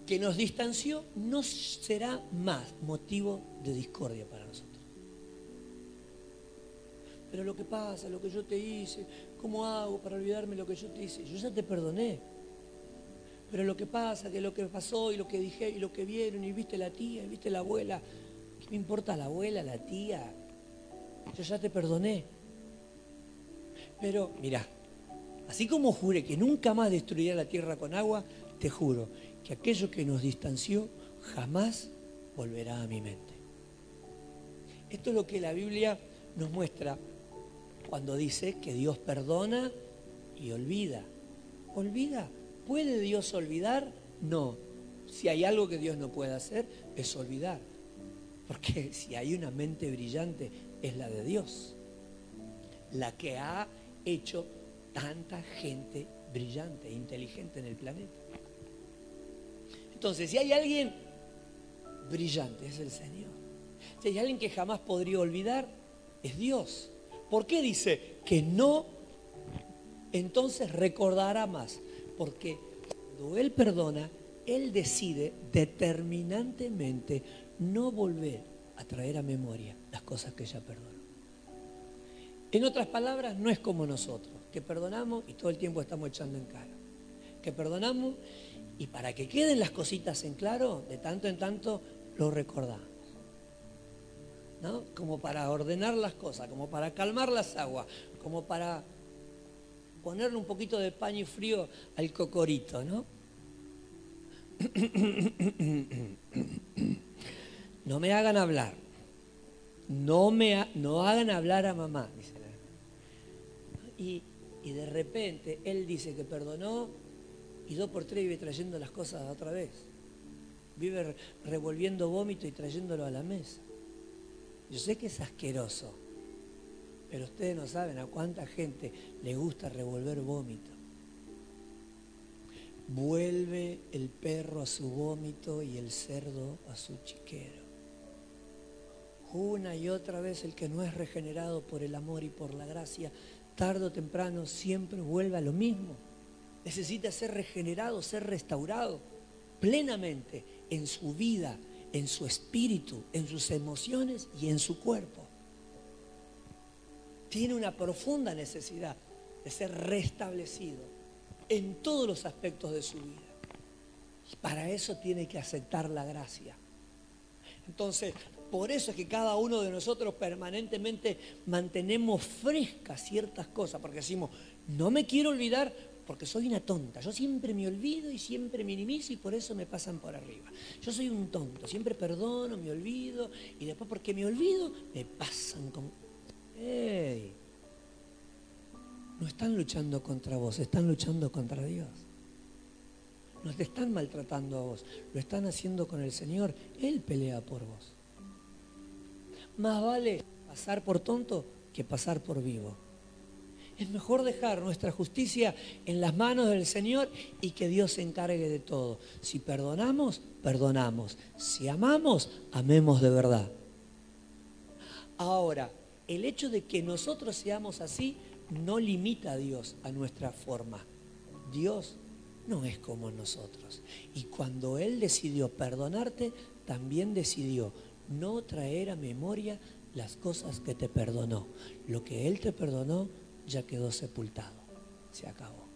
que nos distanció no será más motivo de discordia para nosotros. Pero lo que pasa, lo que yo te hice, ¿cómo hago para olvidarme lo que yo te hice? Yo ya te perdoné. Pero lo que pasa, que lo que pasó y lo que dije y lo que vieron y viste la tía y viste la abuela, me importa la abuela, la tía? Yo ya te perdoné. Pero, mira, así como juré que nunca más destruiría la tierra con agua, te juro que aquello que nos distanció jamás volverá a mi mente. Esto es lo que la Biblia nos muestra cuando dice que Dios perdona y olvida. ¿Olvida? ¿Puede Dios olvidar? No. Si hay algo que Dios no puede hacer, es olvidar. Porque si hay una mente brillante, es la de Dios. La que ha hecho tanta gente brillante e inteligente en el planeta. Entonces, si hay alguien brillante, es el Señor. Si hay alguien que jamás podría olvidar, es Dios. ¿Por qué dice que no? Entonces recordará más. Porque cuando Él perdona, Él decide determinantemente no volver a traer a memoria las cosas que ella perdonó. En otras palabras, no es como nosotros, que perdonamos y todo el tiempo estamos echando en cara. Que perdonamos y para que queden las cositas en claro, de tanto en tanto lo recordamos. ¿No? Como para ordenar las cosas, como para calmar las aguas, como para ponerle un poquito de paño frío al cocorito, ¿no? No me hagan hablar. No me no hagan hablar a mamá, dice y, y de repente él dice que perdonó y dos por tres vive trayendo las cosas otra vez. Vive revolviendo vómito y trayéndolo a la mesa. Yo sé que es asqueroso, pero ustedes no saben a cuánta gente le gusta revolver vómito. Vuelve el perro a su vómito y el cerdo a su chiquero una y otra vez el que no es regenerado por el amor y por la gracia, tarde o temprano siempre vuelve a lo mismo. Necesita ser regenerado, ser restaurado plenamente en su vida, en su espíritu, en sus emociones y en su cuerpo. Tiene una profunda necesidad de ser restablecido en todos los aspectos de su vida. Y para eso tiene que aceptar la gracia. Entonces, Por eso es que cada uno de nosotros permanentemente mantenemos frescas ciertas cosas, porque decimos, no me quiero olvidar porque soy una tonta. Yo siempre me olvido y siempre minimizo y por eso me pasan por arriba. Yo soy un tonto, siempre perdono, me olvido y después porque me olvido me pasan con... ¡Ey! No están luchando contra vos, están luchando contra Dios. No te están maltratando a vos, lo están haciendo con el Señor. Él pelea por vos. Más vale pasar por tonto que pasar por vivo. Es mejor dejar nuestra justicia en las manos del Señor y que Dios se encargue de todo. Si perdonamos, perdonamos. Si amamos, amemos de verdad. Ahora, el hecho de que nosotros seamos así no limita a Dios a nuestra forma. Dios no es como nosotros. Y cuando Él decidió perdonarte, también decidió no traer a memoria las cosas que te perdonó. Lo que Él te perdonó ya quedó sepultado. Se acabó.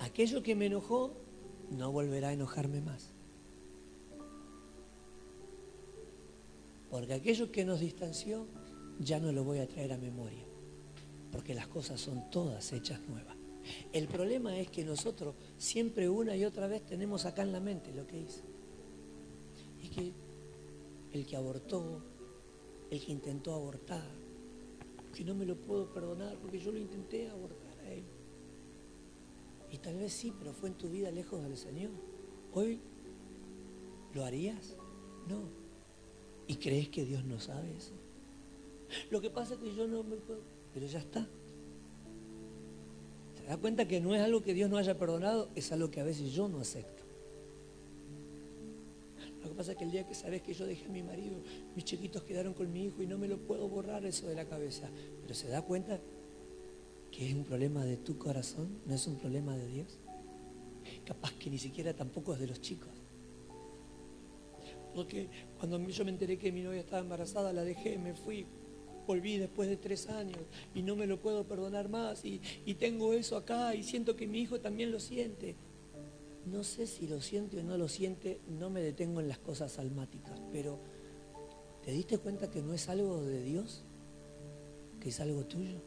Aquello que me enojó no volverá a enojarme más. Porque aquello que nos distanció ya no lo voy a traer a memoria. Porque las cosas son todas hechas nuevas. El problema es que nosotros siempre una y otra vez tenemos acá en la mente lo que hice. Y que el que abortó, el que intentó abortar, que no me lo puedo perdonar porque yo lo intenté abortar a él. Y tal vez sí, pero fue en tu vida lejos del Señor. Hoy, ¿lo harías? No. ¿Y crees que Dios no sabe eso? Lo que pasa es que yo no me puedo, pero ya está. ¿Te das cuenta que no es algo que Dios no haya perdonado? Es algo que a veces yo no acepto. Lo que pasa es que el día que sabes que yo dejé a mi marido, mis chiquitos quedaron con mi hijo y no me lo puedo borrar eso de la cabeza. Pero se da cuenta que es un problema de tu corazón, no es un problema de Dios. Capaz que ni siquiera tampoco es de los chicos. Porque cuando yo me enteré que mi novia estaba embarazada, la dejé, me fui, volví después de tres años y no me lo puedo perdonar más y, y tengo eso acá y siento que mi hijo también lo siente. No sé si lo siente o no lo siente, no me detengo en las cosas almáticas, pero ¿te diste cuenta que no es algo de Dios? ¿Que es algo tuyo?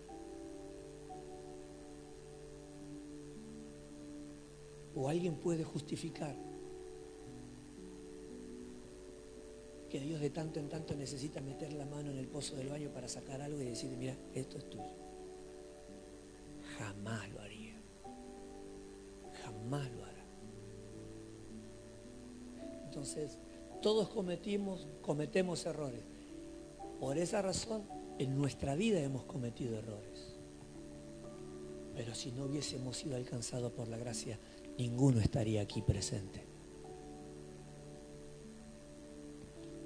¿O alguien puede justificar que Dios de tanto en tanto necesita meter la mano en el pozo del baño para sacar algo y decirle, mira, esto es tuyo? Jamás lo haría. Jamás lo haría. Entonces, todos cometimos, cometemos errores. Por esa razón, en nuestra vida hemos cometido errores. Pero si no hubiésemos sido alcanzados por la gracia, ninguno estaría aquí presente.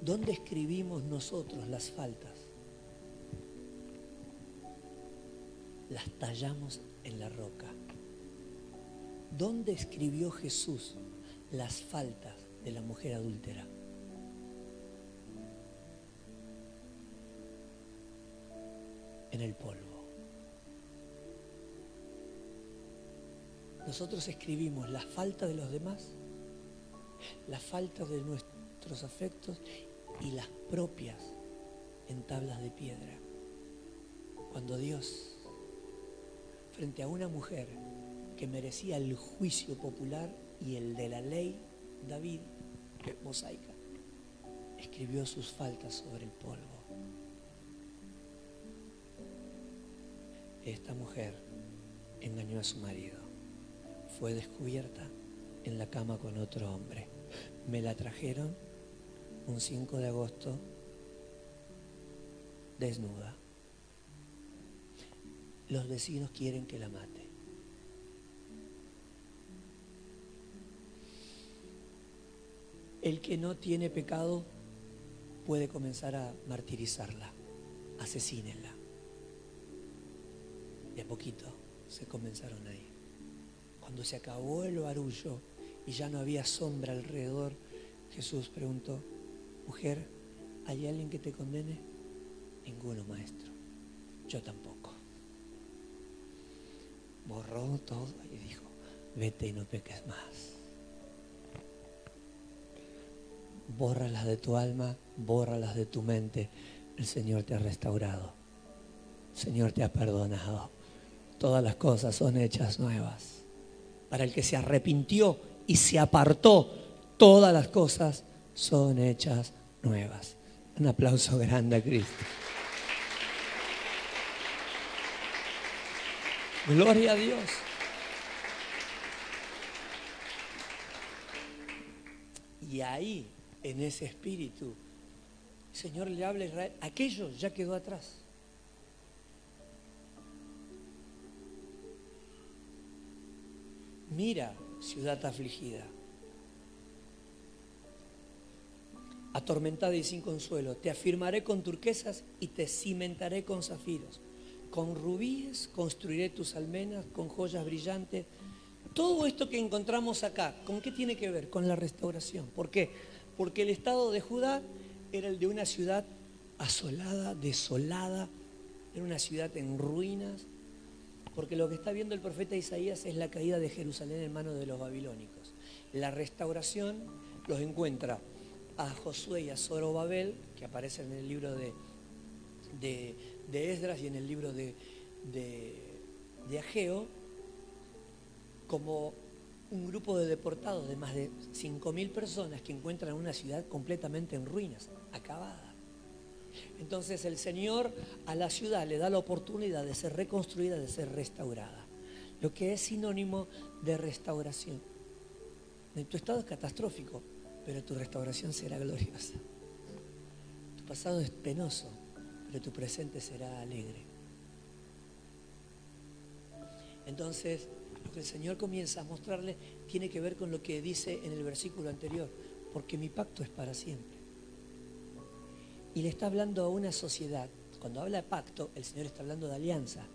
¿Dónde escribimos nosotros las faltas? Las tallamos en la roca. ¿Dónde escribió Jesús las faltas? De la mujer adúltera. En el polvo. Nosotros escribimos la falta de los demás, la falta de nuestros afectos y las propias en tablas de piedra. Cuando Dios, frente a una mujer que merecía el juicio popular y el de la ley, David, mosaica, escribió sus faltas sobre el polvo. Esta mujer engañó a su marido. Fue descubierta en la cama con otro hombre. Me la trajeron un 5 de agosto desnuda. Los vecinos quieren que la mate. El que no tiene pecado puede comenzar a martirizarla, asesínenla. De a poquito se comenzaron ahí. Cuando se acabó el barullo y ya no había sombra alrededor, Jesús preguntó, mujer, ¿hay alguien que te condene? Ninguno, maestro. Yo tampoco. Borró todo y dijo, vete y no peques más. Bórralas de tu alma, bórralas de tu mente. El Señor te ha restaurado. El Señor te ha perdonado. Todas las cosas son hechas nuevas. Para el que se arrepintió y se apartó, todas las cosas son hechas nuevas. Un aplauso grande a Cristo. Gloria a Dios. Y ahí, en ese espíritu, el Señor le habla a Israel. Aquello ya quedó atrás. Mira, ciudad afligida, atormentada y sin consuelo, te afirmaré con turquesas y te cimentaré con zafiros. Con rubíes construiré tus almenas, con joyas brillantes. Todo esto que encontramos acá, ¿con qué tiene que ver? Con la restauración. ¿Por qué? Porque el estado de Judá era el de una ciudad asolada, desolada, era una ciudad en ruinas, porque lo que está viendo el profeta Isaías es la caída de Jerusalén en manos de los babilónicos. La restauración los encuentra a Josué y a Zorobabel, que aparecen en el libro de, de, Esdras y en el libro de, de Ageo, como un grupo de deportados de más de 5.000 personas que encuentran una ciudad completamente en ruinas, acabada. Entonces el Señor a la ciudad le da la oportunidad de ser reconstruida, de ser restaurada. Lo que es sinónimo de restauración. Tu estado es catastrófico, pero tu restauración será gloriosa. Tu pasado es penoso, pero tu presente será alegre. Entonces, el Señor comienza a mostrarle tiene que ver con lo que dice en el versículo anterior, porque mi pacto es para siempre y le está hablando a una sociedad. Cuando habla de pacto, el Señor está hablando de alianza.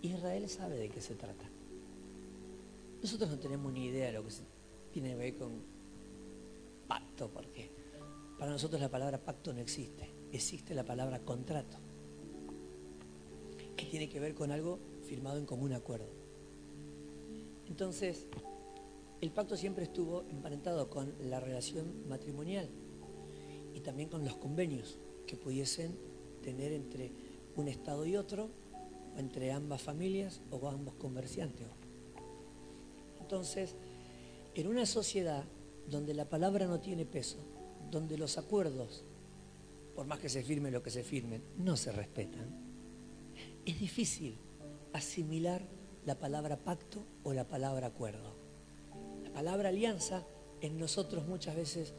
Israel sabe de qué se trata. Nosotros no tenemos ni idea de lo que tiene que ver con pacto, porque para nosotros la palabra pacto no existe. Existe la palabra contrato, que tiene que ver con algo firmado en común acuerdo. Entonces, el pacto siempre estuvo emparentado con la relación matrimonial y también con los convenios que pudiesen tener entre un Estado y otro, o entre ambas familias o ambos comerciantes. Entonces, en una sociedad donde la palabra no tiene peso, donde los acuerdos, por más que se firme lo que se firmen, no se respetan, es difícil asimilar la palabra pacto o la palabra acuerdo. La palabra alianza en nosotros muchas veces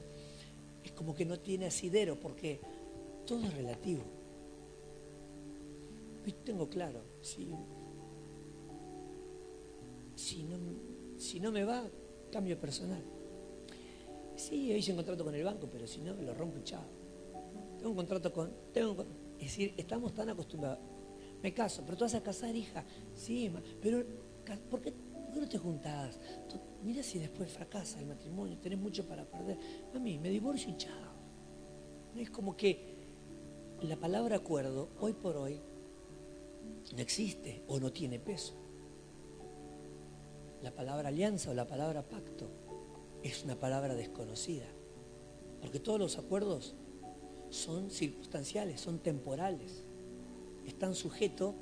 es como que no tiene asidero porque todo es relativo. Yo tengo claro, si, si, no, me va, cambio personal. Sí, hice un contrato con el banco, pero si no, lo rompo y chao. Tengo un contrato con... Tengo, es decir, estamos tan acostumbrados. Me caso, pero tú vas a casar, hija. Sí, pero ¿por qué, no te juntás? mira si después fracasa el matrimonio, tenés mucho para perder. Mami, me divorcio y chao. Es como que la palabra acuerdo hoy por hoy no existe o no tiene peso. La palabra alianza o la palabra pacto es una palabra desconocida, porque todos los acuerdos son circunstanciales, son temporales, están sujetos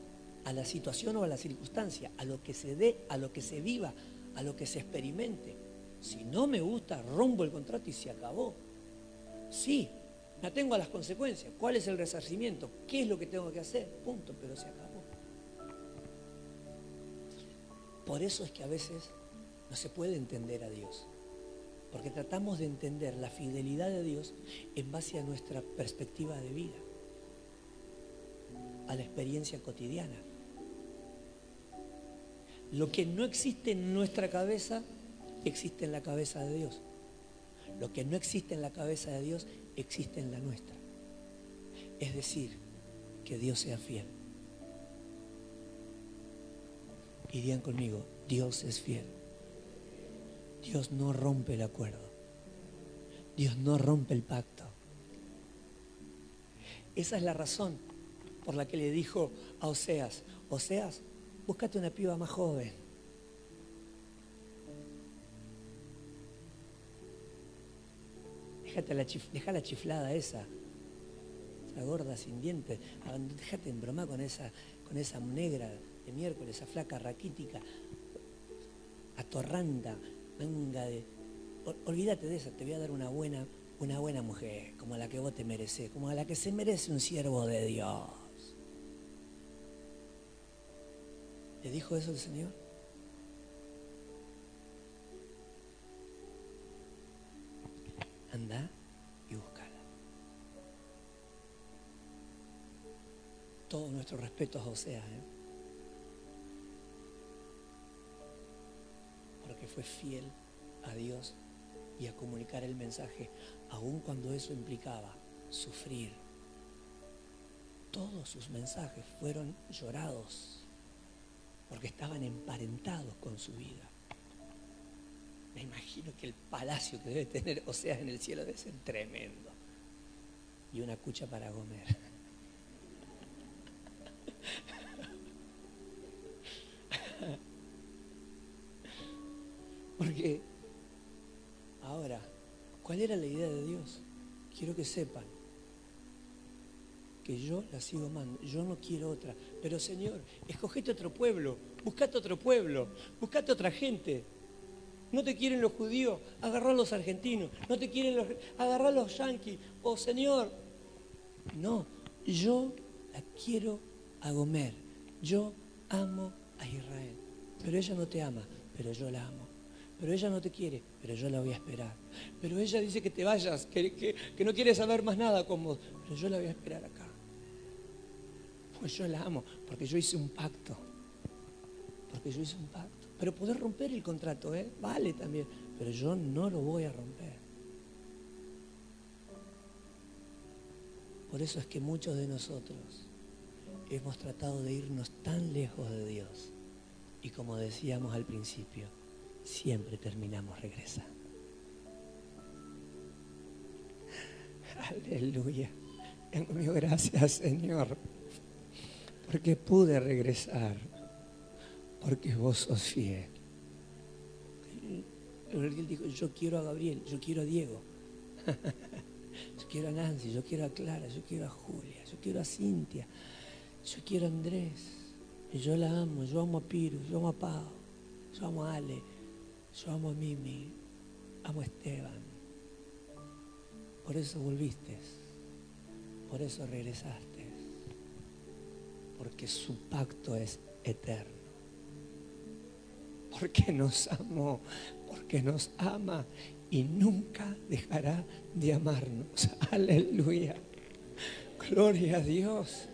a la situación o a la circunstancia, a lo que se dé, a lo que se viva, a lo que se experimente. Si no me gusta, rompo el contrato y se acabó. Sí, me atengo a las consecuencias. ¿Cuál es el resarcimiento? ¿Qué es lo que tengo que hacer? Punto, pero se acabó. Por eso es que a veces no se puede entender a Dios. Porque tratamos de entender la fidelidad de Dios en base a nuestra perspectiva de vida, a la experiencia cotidiana. Lo que no existe en nuestra cabeza, existe en la cabeza de Dios. Lo que no existe en la cabeza de Dios, existe en la nuestra. Es decir, que Dios sea fiel. Y digan conmigo, Dios es fiel. Dios no rompe el acuerdo. Dios no rompe el pacto. Esa es la razón por la que le dijo a Oseas, Oseas, búscate una piba más joven. Déjate la deja la chiflada esa. Esa gorda sin dientes. Déjate embromar con esa, con esa negra de miércoles, esa flaca raquítica, atorranda, venga de. Olvídate de esa, te voy a dar una buena, una buena mujer, como la que vos te mereces, como la que se merece un siervo de Dios. ¿Le dijo eso el Señor? Anda y búscala. Todo nuestro respeto a José, ¿eh? porque fue fiel a Dios y a comunicar el mensaje, aun cuando eso implicaba sufrir. Todos sus mensajes fueron llorados porque estaban emparentados con su vida. Me imagino que el palacio que debe tener o sea, en el cielo debe ser tremendo. Y una cucha para comer. Porque ahora, ¿cuál era la idea de Dios? Quiero que sepan que yo la sigo amando, yo no quiero otra. Pero Señor, escogete otro pueblo, buscate otro pueblo, buscate otra gente. No te quieren los judíos, agarrar los argentinos. No te quieren los, agarrar los yanquis. Oh Señor, no, yo la quiero a Gomer. Yo amo a Israel. Pero ella no te ama, pero yo la amo pero ella no te quiere, pero yo la voy a esperar. Pero ella dice que te vayas, que, no quiere saber más nada con pero yo la voy a esperar acá. Pues yo la amo, porque yo hice un pacto. Porque yo hice un pacto. Pero poder romper el contrato, ¿eh? Vale también, pero yo no lo voy a romper. Por eso es que muchos de nosotros hemos tratado de irnos tan lejos de Dios. Y como decíamos al principio, siempre terminamos regresando. Aleluya. Gracias, Señor, porque pude regresar, porque vos sos fiel. Él dijo, yo quiero a Gabriel, yo quiero a Diego, yo quiero a Nancy, yo quiero a Clara, yo quiero a Julia, yo quiero a Cintia, yo quiero a Andrés, y yo la amo, yo amo a Piru, yo amo a Pau, yo amo a Ale, yo amo a Mimi, amo a Esteban. Por eso volviste, por eso regresaste, porque su pacto es eterno. Porque nos amó, porque nos ama y nunca dejará de amarnos. Aleluya. Gloria a Dios.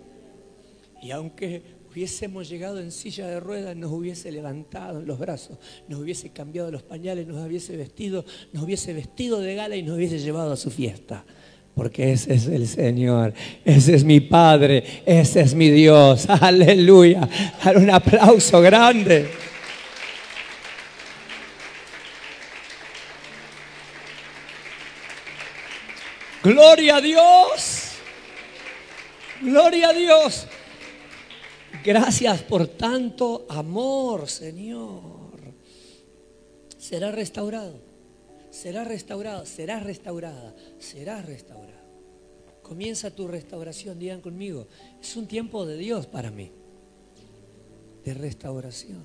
Y aunque hubiésemos llegado en silla de ruedas, nos hubiese levantado en los brazos, nos hubiese cambiado los pañales, nos hubiese vestido, nos hubiese vestido de gala y nos hubiese llevado a su fiesta. Porque ese es el Señor, ese es mi Padre, ese es mi Dios. Aleluya. Dar un aplauso grande. Gloria a Dios. Gloria a Dios. Gracias por tanto amor, Señor. Será restaurado, será restaurado, será restaurada, será restaurado. Comienza tu restauración, digan conmigo. Es un tiempo de Dios para mí, de restauración.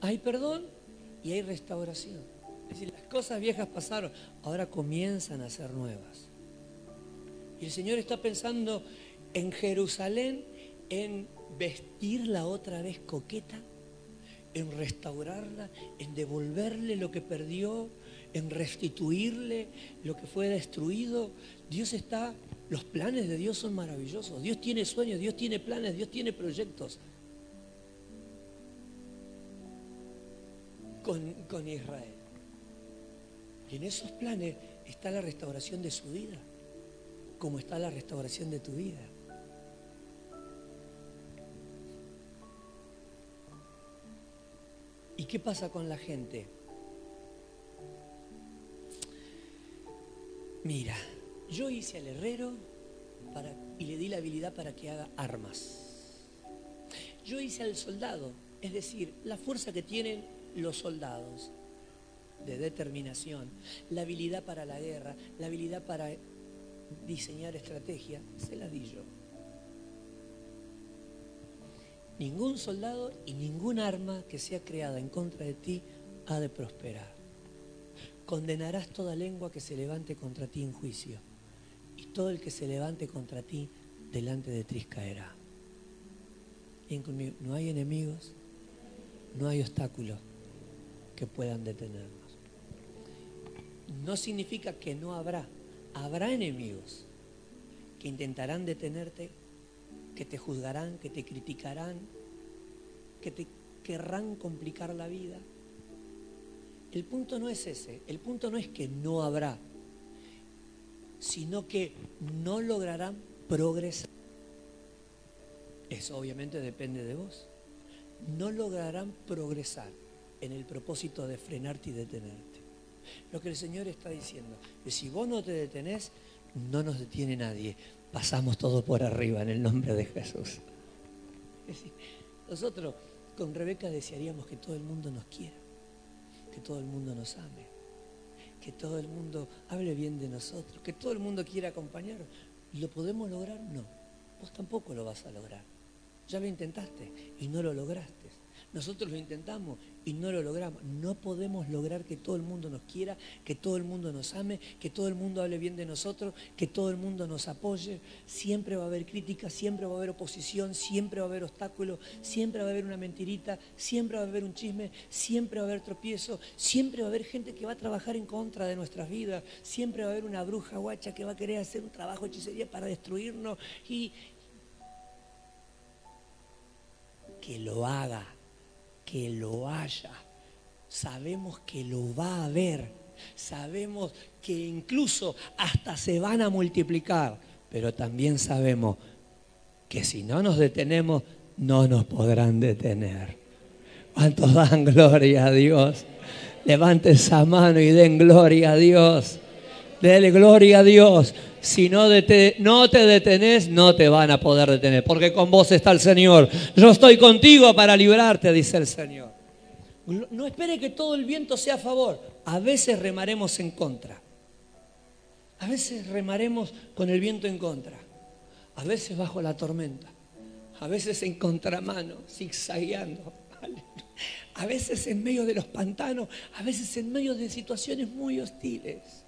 Hay perdón y hay restauración. Es decir, las cosas viejas pasaron, ahora comienzan a ser nuevas. Y el Señor está pensando en Jerusalén en vestirla otra vez coqueta, en restaurarla, en devolverle lo que perdió, en restituirle lo que fue destruido. Dios está, los planes de Dios son maravillosos. Dios tiene sueños, Dios tiene planes, Dios tiene proyectos. Con, con Israel. Y en esos planes está la restauración de su vida, como está la restauración de tu vida. ¿Y qué pasa con la gente? Mira, yo hice al herrero y le di la habilidad para que haga armas. Yo hice al soldado, es decir, la fuerza que tienen los soldados. de determinación, la habilidad para la guerra, la habilidad para diseñar estrategia, se la di yo. Ningún soldado y ningún arma que sea creada en contra de ti ha de prosperar. Condenarás toda lengua que se levante contra ti en juicio, y todo el que se levante contra ti delante de ti caerá. no hay enemigos, no hay obstáculos que puedan detenernos. No significa que no habrá, habrá enemigos que intentarán detenerte que te juzgarán, que te criticarán, que te querrán complicar la vida. El punto no es ese, el punto no es que no habrá, sino que no lograrán progresar. Eso obviamente depende de vos. No lograrán progresar en el propósito de frenarte y detenerte. Lo que el Señor está diciendo es si vos no te detenés, no nos detiene nadie pasamos todo por arriba en el nombre de Jesús. Nosotros con Rebeca desearíamos que todo el mundo nos quiera, que todo el mundo nos ame, que todo el mundo hable bien de nosotros, que todo el mundo quiera acompañarnos. ¿Lo podemos lograr? No. Vos tampoco lo vas a lograr. Ya lo intentaste y no lo lograste. Nosotros lo intentamos y no lo logramos. No podemos lograr que todo el mundo nos quiera, que todo el mundo nos ame, que todo el mundo hable bien de nosotros, que todo el mundo nos apoye. Siempre va a haber crítica, siempre va a haber oposición, siempre va a haber obstáculos, siempre va a haber una mentirita, siempre va a haber un chisme, siempre va a haber tropiezo, siempre va a haber gente que va a trabajar en contra de nuestras vidas, siempre va a haber una bruja guacha que va a querer hacer un trabajo hechicería para destruirnos y que lo haga que lo haya. Sabemos que lo va a haber. Sabemos que incluso hasta se van a multiplicar. Pero también sabemos que si no nos detenemos, no nos podrán detener. ¿Cuántos dan gloria a Dios? Levante esa mano y den gloria a Dios. Dele gloria a Dios. Si no, te detenés, no te van a poder detener, porque con vos está el Señor. Yo estoy contigo para librarte, dice el Señor. No espere que todo el viento sea a favor. A veces remaremos en contra. A veces remaremos con el viento en contra. A veces bajo la tormenta. A veces en contramano, zigzagueando. A veces en medio de los pantanos. A veces en medio de situaciones muy hostiles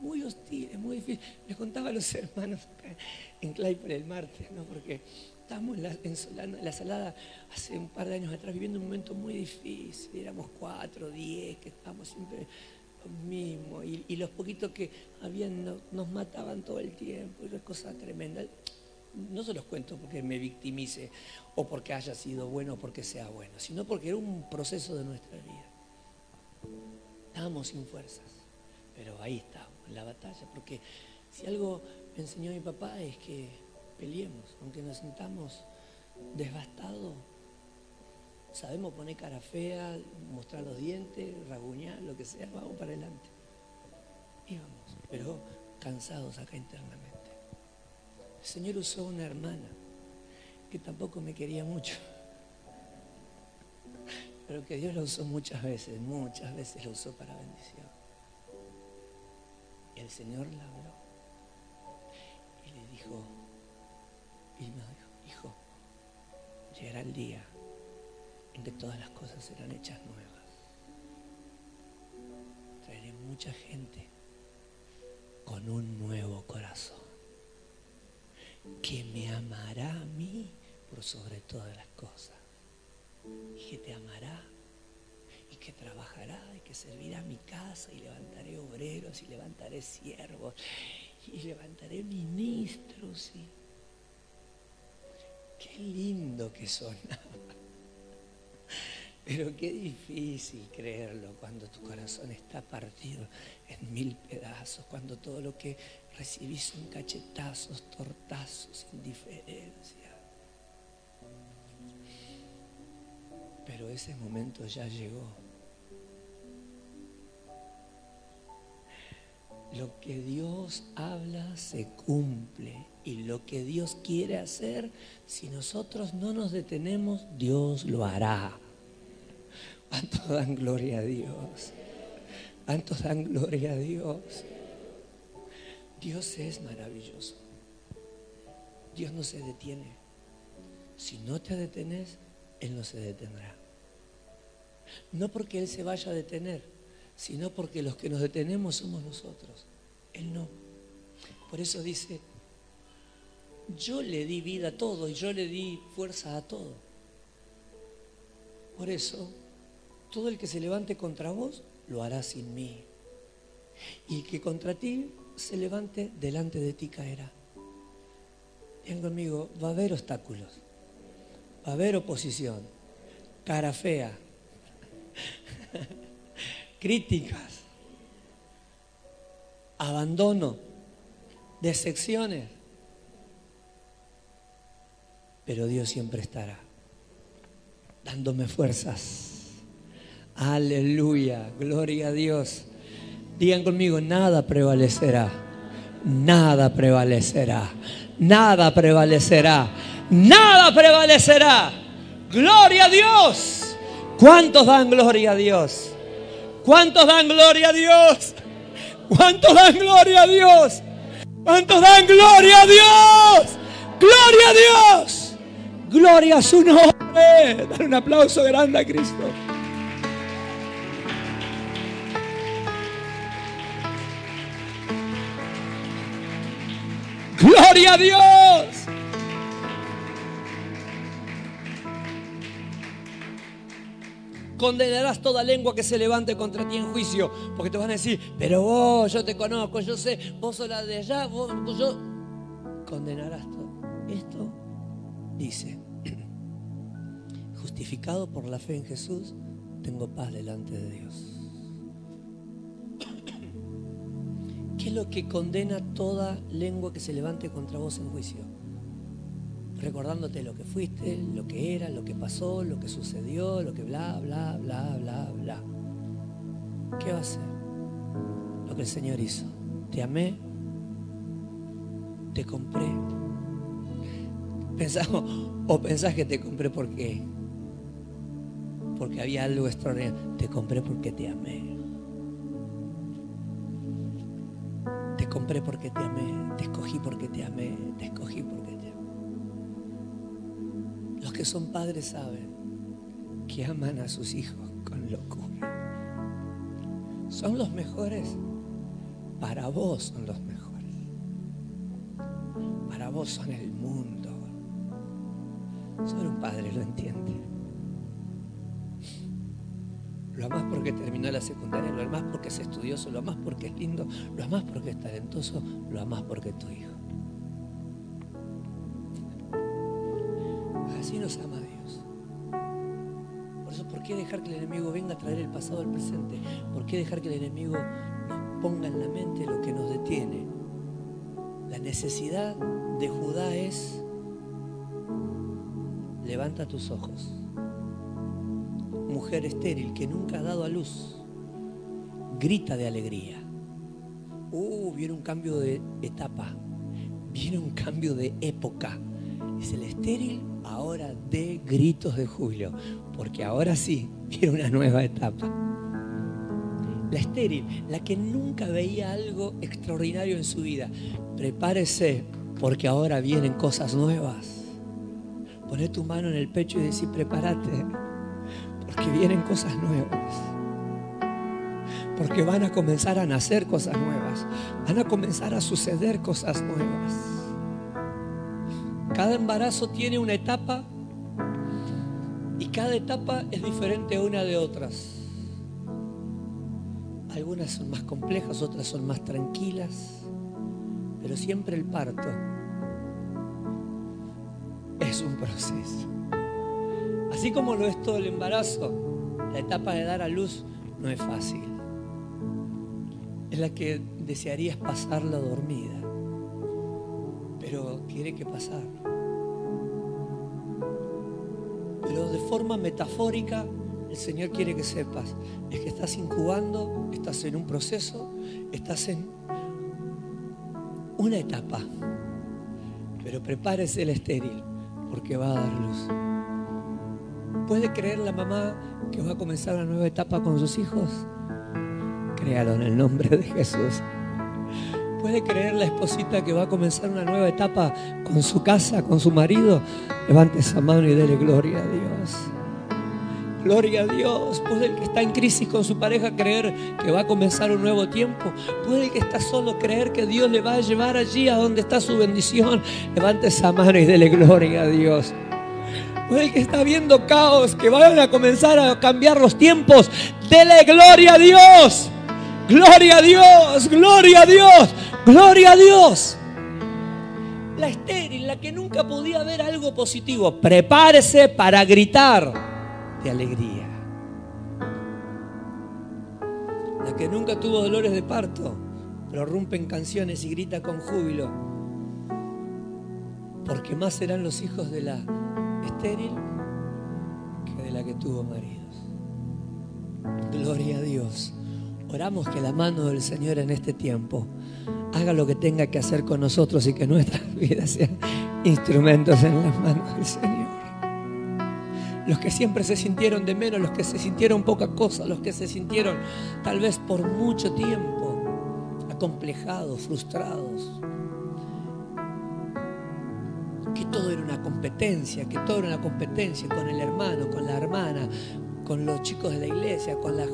muy hostil, es muy difícil. Les contaba a los hermanos en Claypole el martes, ¿no? porque estábamos en la, la, salada hace un par de años atrás viviendo un momento muy difícil. Éramos cuatro, diez, que estábamos siempre los mismos. Y, los poquitos que habían nos mataban todo el tiempo. Y una cosa tremenda. No se los cuento porque me victimice o porque haya sido bueno o porque sea bueno, sino porque era un proceso de nuestra vida. Estábamos sin fuerzas, pero ahí la batalla, porque si algo me enseñó mi papá es que peleemos, aunque nos sintamos devastados, sabemos poner cara fea, mostrar los dientes, raguñar, lo que sea, vamos para adelante. Y vamos, pero cansados acá internamente. El Señor usó una hermana que tampoco me quería mucho, pero que Dios la usó muchas veces, muchas veces la usó para bendición el Señor la habló y le dijo, y me dijo, hijo, llegará el día en que todas las cosas serán hechas nuevas. Traeré mucha gente con un nuevo corazón que me amará a mí por sobre todas las cosas y que te amará que trabajará y que servirá mi casa y levantaré obreros y levantaré siervos y levantaré ministros. Y... Qué lindo que sonaba. Pero qué difícil creerlo cuando tu corazón está partido en mil pedazos, cuando todo lo que recibís son cachetazos, tortazos, indiferencia. Pero ese momento ya llegó. Lo que Dios habla se cumple y lo que Dios quiere hacer, si nosotros no nos detenemos, Dios lo hará. ¿Cuánto dan gloria a Dios? ¿Cuántos dan gloria a Dios? Dios es maravilloso. Dios no se detiene. Si no te detenes, Él no se detendrá. No porque Él se vaya a detener, sino porque los que nos detenemos somos nosotros. Él no. Por eso dice, yo le di vida a todo y yo le di fuerza a todo. Por eso, todo el que se levante contra vos, lo hará sin mí. Y que contra ti se levante, delante de ti caerá. Bien conmigo, va a haber obstáculos, va a haber oposición, cara fea, críticas, abandono, decepciones. Pero Dios siempre estará dándome fuerzas. Aleluya, gloria a Dios. Digan conmigo, nada prevalecerá, nada prevalecerá, nada prevalecerá, nada prevalecerá. Gloria a Dios. ¿Cuántos dan gloria a Dios? ¿Cuántos dan gloria a Dios? ¿Cuántos dan gloria a Dios? ¿Cuántos dan gloria a Dios? Gloria a Dios. Gloria a su nombre. Dar un aplauso grande a Cristo. Gloria a Dios. Condenarás toda lengua que se levante contra ti en juicio, porque te van a decir, pero vos, yo te conozco, yo sé, vos sos la de allá, vos, yo... Condenarás todo. Esto dice, justificado por la fe en Jesús, tengo paz delante de Dios. ¿Qué es lo que condena toda lengua que se levante contra vos en juicio? Recordándote lo que fuiste, lo que era, lo que pasó, lo que sucedió, lo que bla, bla, bla, bla, bla. ¿Qué va a hacer? Lo que el Señor hizo. Te amé, te compré. Pensás, o pensás que te compré porque, porque había algo extraordinario. Te compré porque te amé. Te compré porque te amé, te escogí porque te amé, te escogí porque. Los que son padres saben que aman a sus hijos con locura. Son los mejores. Para vos son los mejores. Para vos son el mundo. Solo un padre lo entiende. Lo amas porque terminó la secundaria, lo amas porque es estudioso, lo amas porque es lindo, lo amas porque es talentoso, lo amas porque es tu hijo. Así nos ama Dios. Por eso, ¿por qué dejar que el enemigo venga a traer el pasado al presente? ¿Por qué dejar que el enemigo nos ponga en la mente lo que nos detiene? La necesidad de Judá es, levanta tus ojos mujer estéril que nunca ha dado a luz grita de alegría. Uh, viene un cambio de etapa, viene un cambio de época. Es el estéril ahora de gritos de julio, porque ahora sí viene una nueva etapa. La estéril, la que nunca veía algo extraordinario en su vida, prepárese porque ahora vienen cosas nuevas. Poné tu mano en el pecho y decir, prepárate porque vienen cosas nuevas. Porque van a comenzar a nacer cosas nuevas. Van a comenzar a suceder cosas nuevas. Cada embarazo tiene una etapa y cada etapa es diferente una de otras. Algunas son más complejas, otras son más tranquilas, pero siempre el parto es un proceso. Así como lo es todo el embarazo, la etapa de dar a luz no es fácil. Es la que desearías pasarla dormida, pero tiene que pasar. De forma metafórica, el Señor quiere que sepas, es que estás incubando, estás en un proceso, estás en una etapa, pero prepárese el estéril, porque va a dar luz. ¿Puede creer la mamá que va a comenzar una nueva etapa con sus hijos? Créalo en el nombre de Jesús. ¿Puede creer la esposita que va a comenzar una nueva etapa con su casa, con su marido? Levante esa mano y dele gloria a Dios. Gloria a Dios. Puede el que está en crisis con su pareja creer que va a comenzar un nuevo tiempo. Puede el que está solo creer que Dios le va a llevar allí a donde está su bendición. Levante esa mano y dele gloria a Dios. Puede el que está viendo caos, que vayan a comenzar a cambiar los tiempos. Dele gloria a Dios. Gloria a Dios, gloria a Dios, gloria a Dios. La estéril, la que nunca podía ver algo positivo, prepárese para gritar de alegría. La que nunca tuvo dolores de parto, pero rompe en canciones y grita con júbilo. Porque más serán los hijos de la estéril que de la que tuvo maridos. Gloria a Dios. Oramos que la mano del Señor en este tiempo haga lo que tenga que hacer con nosotros y que nuestras vidas sean instrumentos en las manos del Señor. Los que siempre se sintieron de menos, los que se sintieron poca cosa, los que se sintieron tal vez por mucho tiempo acomplejados, frustrados. Que todo era una competencia, que todo era una competencia con el hermano, con la hermana, con los chicos de la iglesia, con las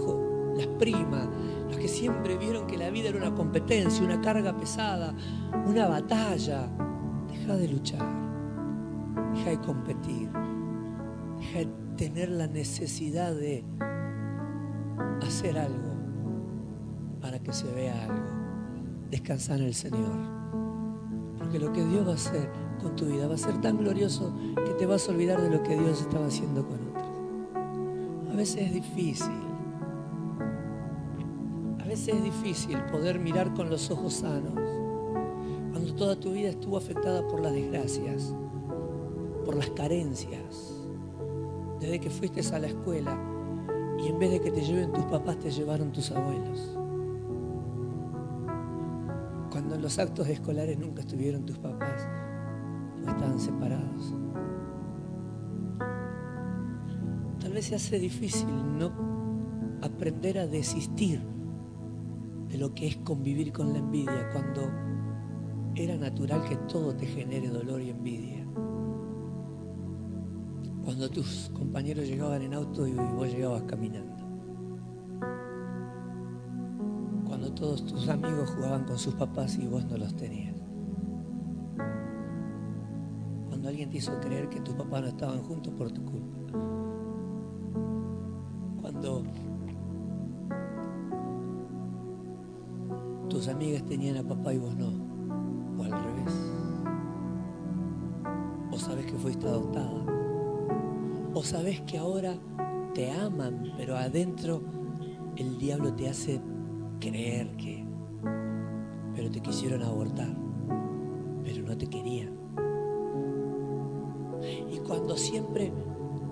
primas, los que siempre vieron que la vida era una competencia, una carga pesada, una batalla. Deja de luchar, deja de competir, deja de tener la necesidad de hacer algo para que se vea algo. Descansa en el Señor. Porque lo que Dios va a hacer con tu vida va a ser tan glorioso que te vas a olvidar de lo que Dios estaba haciendo con otros. A veces es difícil. A veces es difícil poder mirar con los ojos sanos toda tu vida estuvo afectada por las desgracias, por las carencias. Desde que fuiste a la escuela y en vez de que te lleven tus papás, te llevaron tus abuelos. Cuando en los actos escolares nunca estuvieron tus papás, no estaban separados. Tal vez se hace difícil no aprender a desistir de lo que es convivir con la envidia cuando era natural que todo te genere dolor y envidia. Cuando tus compañeros llegaban en auto y vos llegabas caminando. Cuando todos tus amigos jugaban con sus papás y vos no los tenías. Cuando alguien te hizo creer que tus papás no estaban juntos por tu culpa. Cuando tus amigas tenían a papá y vos no. Sabes que fuiste adoptada. O sabes que ahora te aman, pero adentro el diablo te hace creer que... Pero te quisieron abortar. Pero no te querían. Y cuando siempre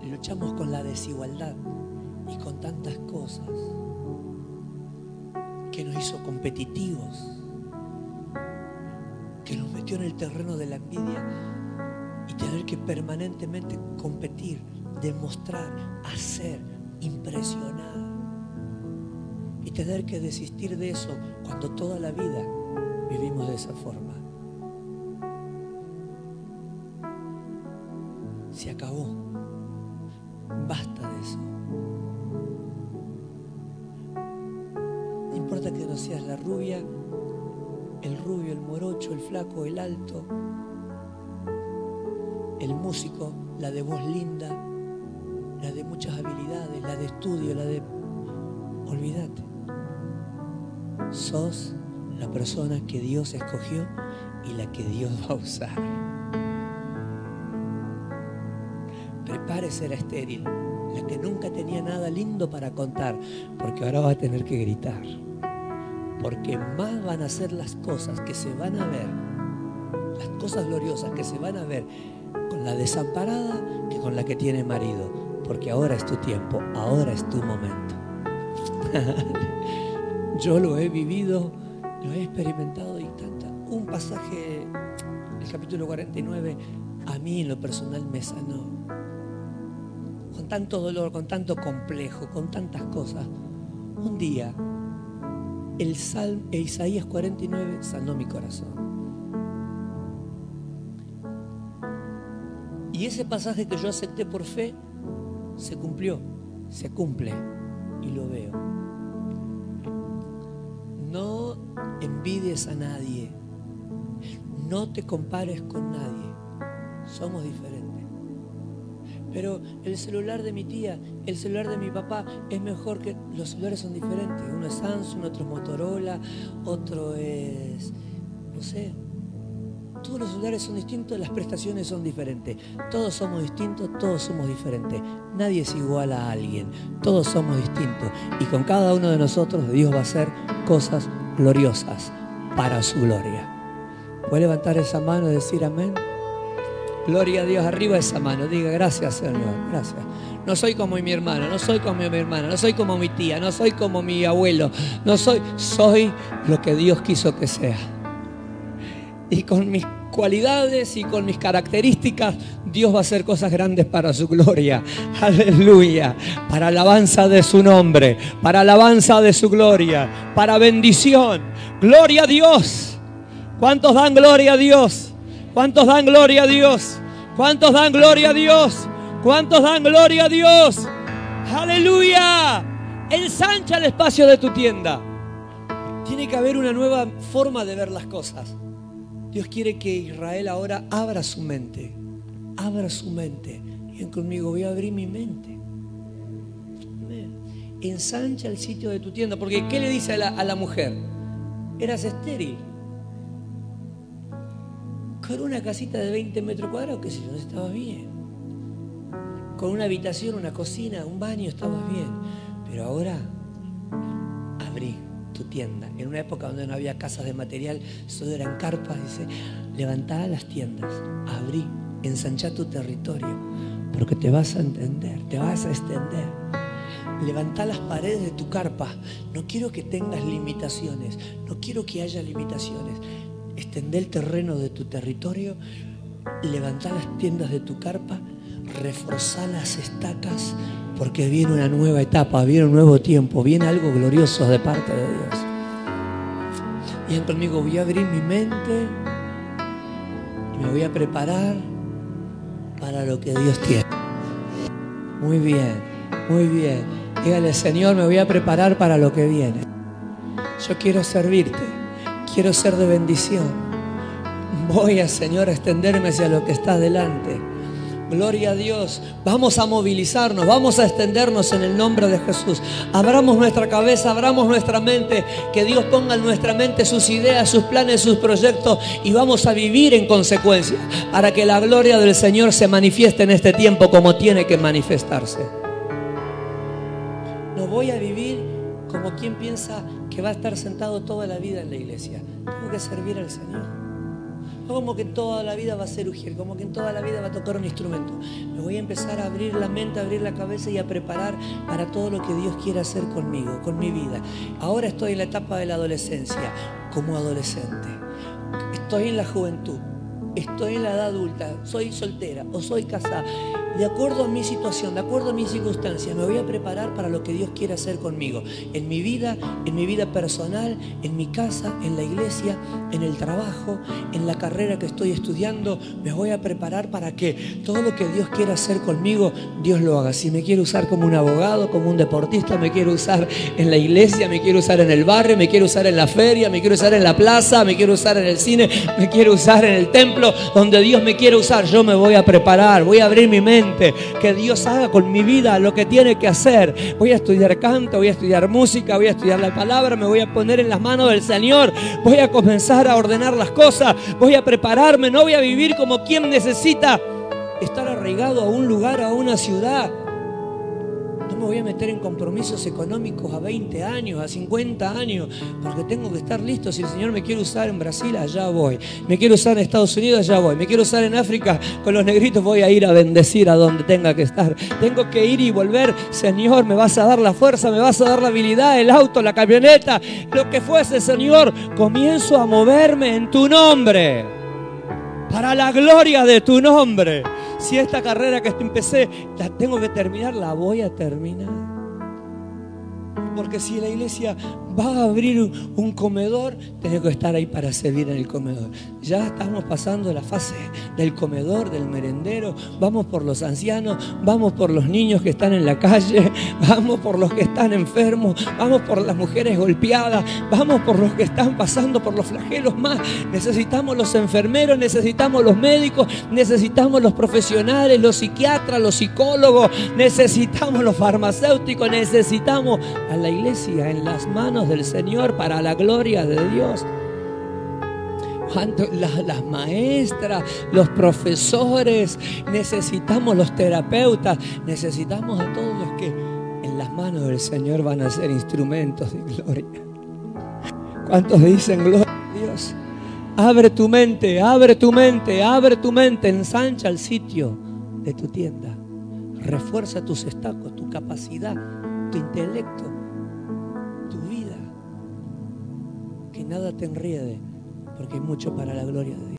luchamos con la desigualdad y con tantas cosas, que nos hizo competitivos, que nos metió en el terreno de la envidia y tener que permanentemente competir, demostrar, hacer, impresionar. Y tener que desistir de eso cuando toda la vida vivimos de esa forma. Estudio, la de... Olvídate. Sos la persona que Dios escogió y la que Dios va a usar. Prepárese la estéril, la que nunca tenía nada lindo para contar, porque ahora va a tener que gritar. Porque más van a ser las cosas que se van a ver, las cosas gloriosas que se van a ver con la desamparada que con la que tiene marido. Porque ahora es tu tiempo, ahora es tu momento. Yo lo he vivido, lo he experimentado y tanta. Un pasaje, el capítulo 49, a mí en lo personal me sanó. Con tanto dolor, con tanto complejo, con tantas cosas. Un día el Salmo, e Isaías 49 sanó mi corazón. Y ese pasaje que yo acepté por fe se cumplió, se cumple y lo veo. No envidies a nadie, no te compares con nadie, somos diferentes. Pero el celular de mi tía, el celular de mi papá es mejor que... Los celulares son diferentes. Uno es Samsung, otro es Motorola, otro es... No sé. Todos los celulares son distintos, las prestaciones son diferentes. Todos somos distintos, todos somos diferentes. Nadie es igual a alguien. Todos somos distintos. Y con cada uno de nosotros Dios va a hacer cosas gloriosas para su gloria. ¿Puede levantar esa mano y decir amén? Gloria a Dios, arriba esa mano. Diga gracias, Señor. Gracias. No soy como mi hermano, no soy como mi hermana, no soy como mi tía, no soy como mi abuelo. No soy, soy lo que Dios quiso que sea. Y con mis cualidades y con mis características, Dios va a hacer cosas grandes para su gloria. Aleluya. Para alabanza de su nombre, para alabanza de su gloria, para bendición. Gloria a Dios. ¿Cuántos dan gloria a Dios? ¿Cuántos dan gloria a Dios? ¿Cuántos dan gloria a Dios? ¿Cuántos dan gloria a Dios? Aleluya. Ensancha el espacio de tu tienda. Tiene que haber una nueva forma de ver las cosas. Dios quiere que Israel ahora abra su mente. Abra su mente. Y conmigo, voy a abrir mi mente. Ensancha el sitio de tu tienda. Porque ¿qué le dice a la, a la mujer? Eras estéril con una casita de 20 metros cuadrados, que si no estabas bien. Con una habitación, una cocina, un baño, estabas bien. Pero ahora abrí tienda. En una época donde no había casas de material, solo eran carpas, dice, levantá las tiendas, abrí, ensancha tu territorio, porque te vas a entender, te vas a extender. Levanta las paredes de tu carpa. No quiero que tengas limitaciones. No quiero que haya limitaciones extender el terreno de tu territorio, levantar las tiendas de tu carpa, reforzar las estacas, porque viene una nueva etapa, viene un nuevo tiempo, viene algo glorioso de parte de Dios. Y conmigo, voy a abrir mi mente y me voy a preparar para lo que Dios tiene. Muy bien, muy bien. Dígale, Señor, me voy a preparar para lo que viene. Yo quiero servirte. Quiero ser de bendición. Voy a, Señor, a extenderme hacia lo que está delante. Gloria a Dios. Vamos a movilizarnos, vamos a extendernos en el nombre de Jesús. Abramos nuestra cabeza, abramos nuestra mente, que Dios ponga en nuestra mente sus ideas, sus planes, sus proyectos y vamos a vivir en consecuencia para que la gloria del Señor se manifieste en este tiempo como tiene que manifestarse. No voy a vivir como quien piensa que va a estar sentado toda la vida en la iglesia. Tengo que servir al Señor. Como que toda la vida va a ser ugir, como que en toda la vida va a tocar un instrumento. Me voy a empezar a abrir la mente, a abrir la cabeza y a preparar para todo lo que Dios quiere hacer conmigo, con mi vida. Ahora estoy en la etapa de la adolescencia, como adolescente. Estoy en la juventud, estoy en la edad adulta, soy soltera o soy casada de acuerdo a mi situación, de acuerdo a mis circunstancias, me voy a preparar para lo que Dios quiere hacer conmigo. En mi vida, en mi vida personal, en mi casa, en la iglesia, en el trabajo, en la carrera que estoy estudiando, me voy a preparar para que todo lo que Dios quiera hacer conmigo, Dios lo haga. Si me quiere usar como un abogado, como un deportista, me quiere usar en la iglesia, me quiere usar en el barrio, me quiere usar en la feria, me quiere usar en la plaza, me quiere usar en el cine, me quiere usar en el templo, donde Dios me quiere usar, yo me voy a preparar, voy a abrir mi mente que Dios haga con mi vida lo que tiene que hacer. Voy a estudiar canto, voy a estudiar música, voy a estudiar la palabra, me voy a poner en las manos del Señor, voy a comenzar a ordenar las cosas, voy a prepararme, no voy a vivir como quien necesita estar arraigado a un lugar, a una ciudad me voy a meter en compromisos económicos a 20 años, a 50 años, porque tengo que estar listo. Si el Señor me quiere usar en Brasil, allá voy. Me quiere usar en Estados Unidos, allá voy. Me quiere usar en África con los negritos, voy a ir a bendecir a donde tenga que estar. Tengo que ir y volver. Señor, me vas a dar la fuerza, me vas a dar la habilidad, el auto, la camioneta, lo que fuese, Señor. Comienzo a moverme en tu nombre. Para la gloria de tu nombre. Si esta carrera que empecé la tengo que terminar, la voy a terminar. Porque si la iglesia vas a abrir un comedor, tenés que estar ahí para servir en el comedor. Ya estamos pasando la fase del comedor, del merendero. Vamos por los ancianos, vamos por los niños que están en la calle, vamos por los que están enfermos, vamos por las mujeres golpeadas, vamos por los que están pasando por los flagelos más. Necesitamos los enfermeros, necesitamos los médicos, necesitamos los profesionales, los psiquiatras, los psicólogos, necesitamos los farmacéuticos, necesitamos a la iglesia en las manos del Señor para la gloria de Dios. Las, las, maestras, los profesores, necesitamos los terapeutas, necesitamos a todos los que en las manos del Señor van a ser instrumentos de gloria. ¿Cuántos dicen gloria a Dios? Abre tu mente, abre tu mente, abre tu mente, ensancha el sitio de tu tienda. Refuerza tus estacos, tu capacidad, tu intelecto, nada te enriede, porque hay mucho para la gloria de Dios.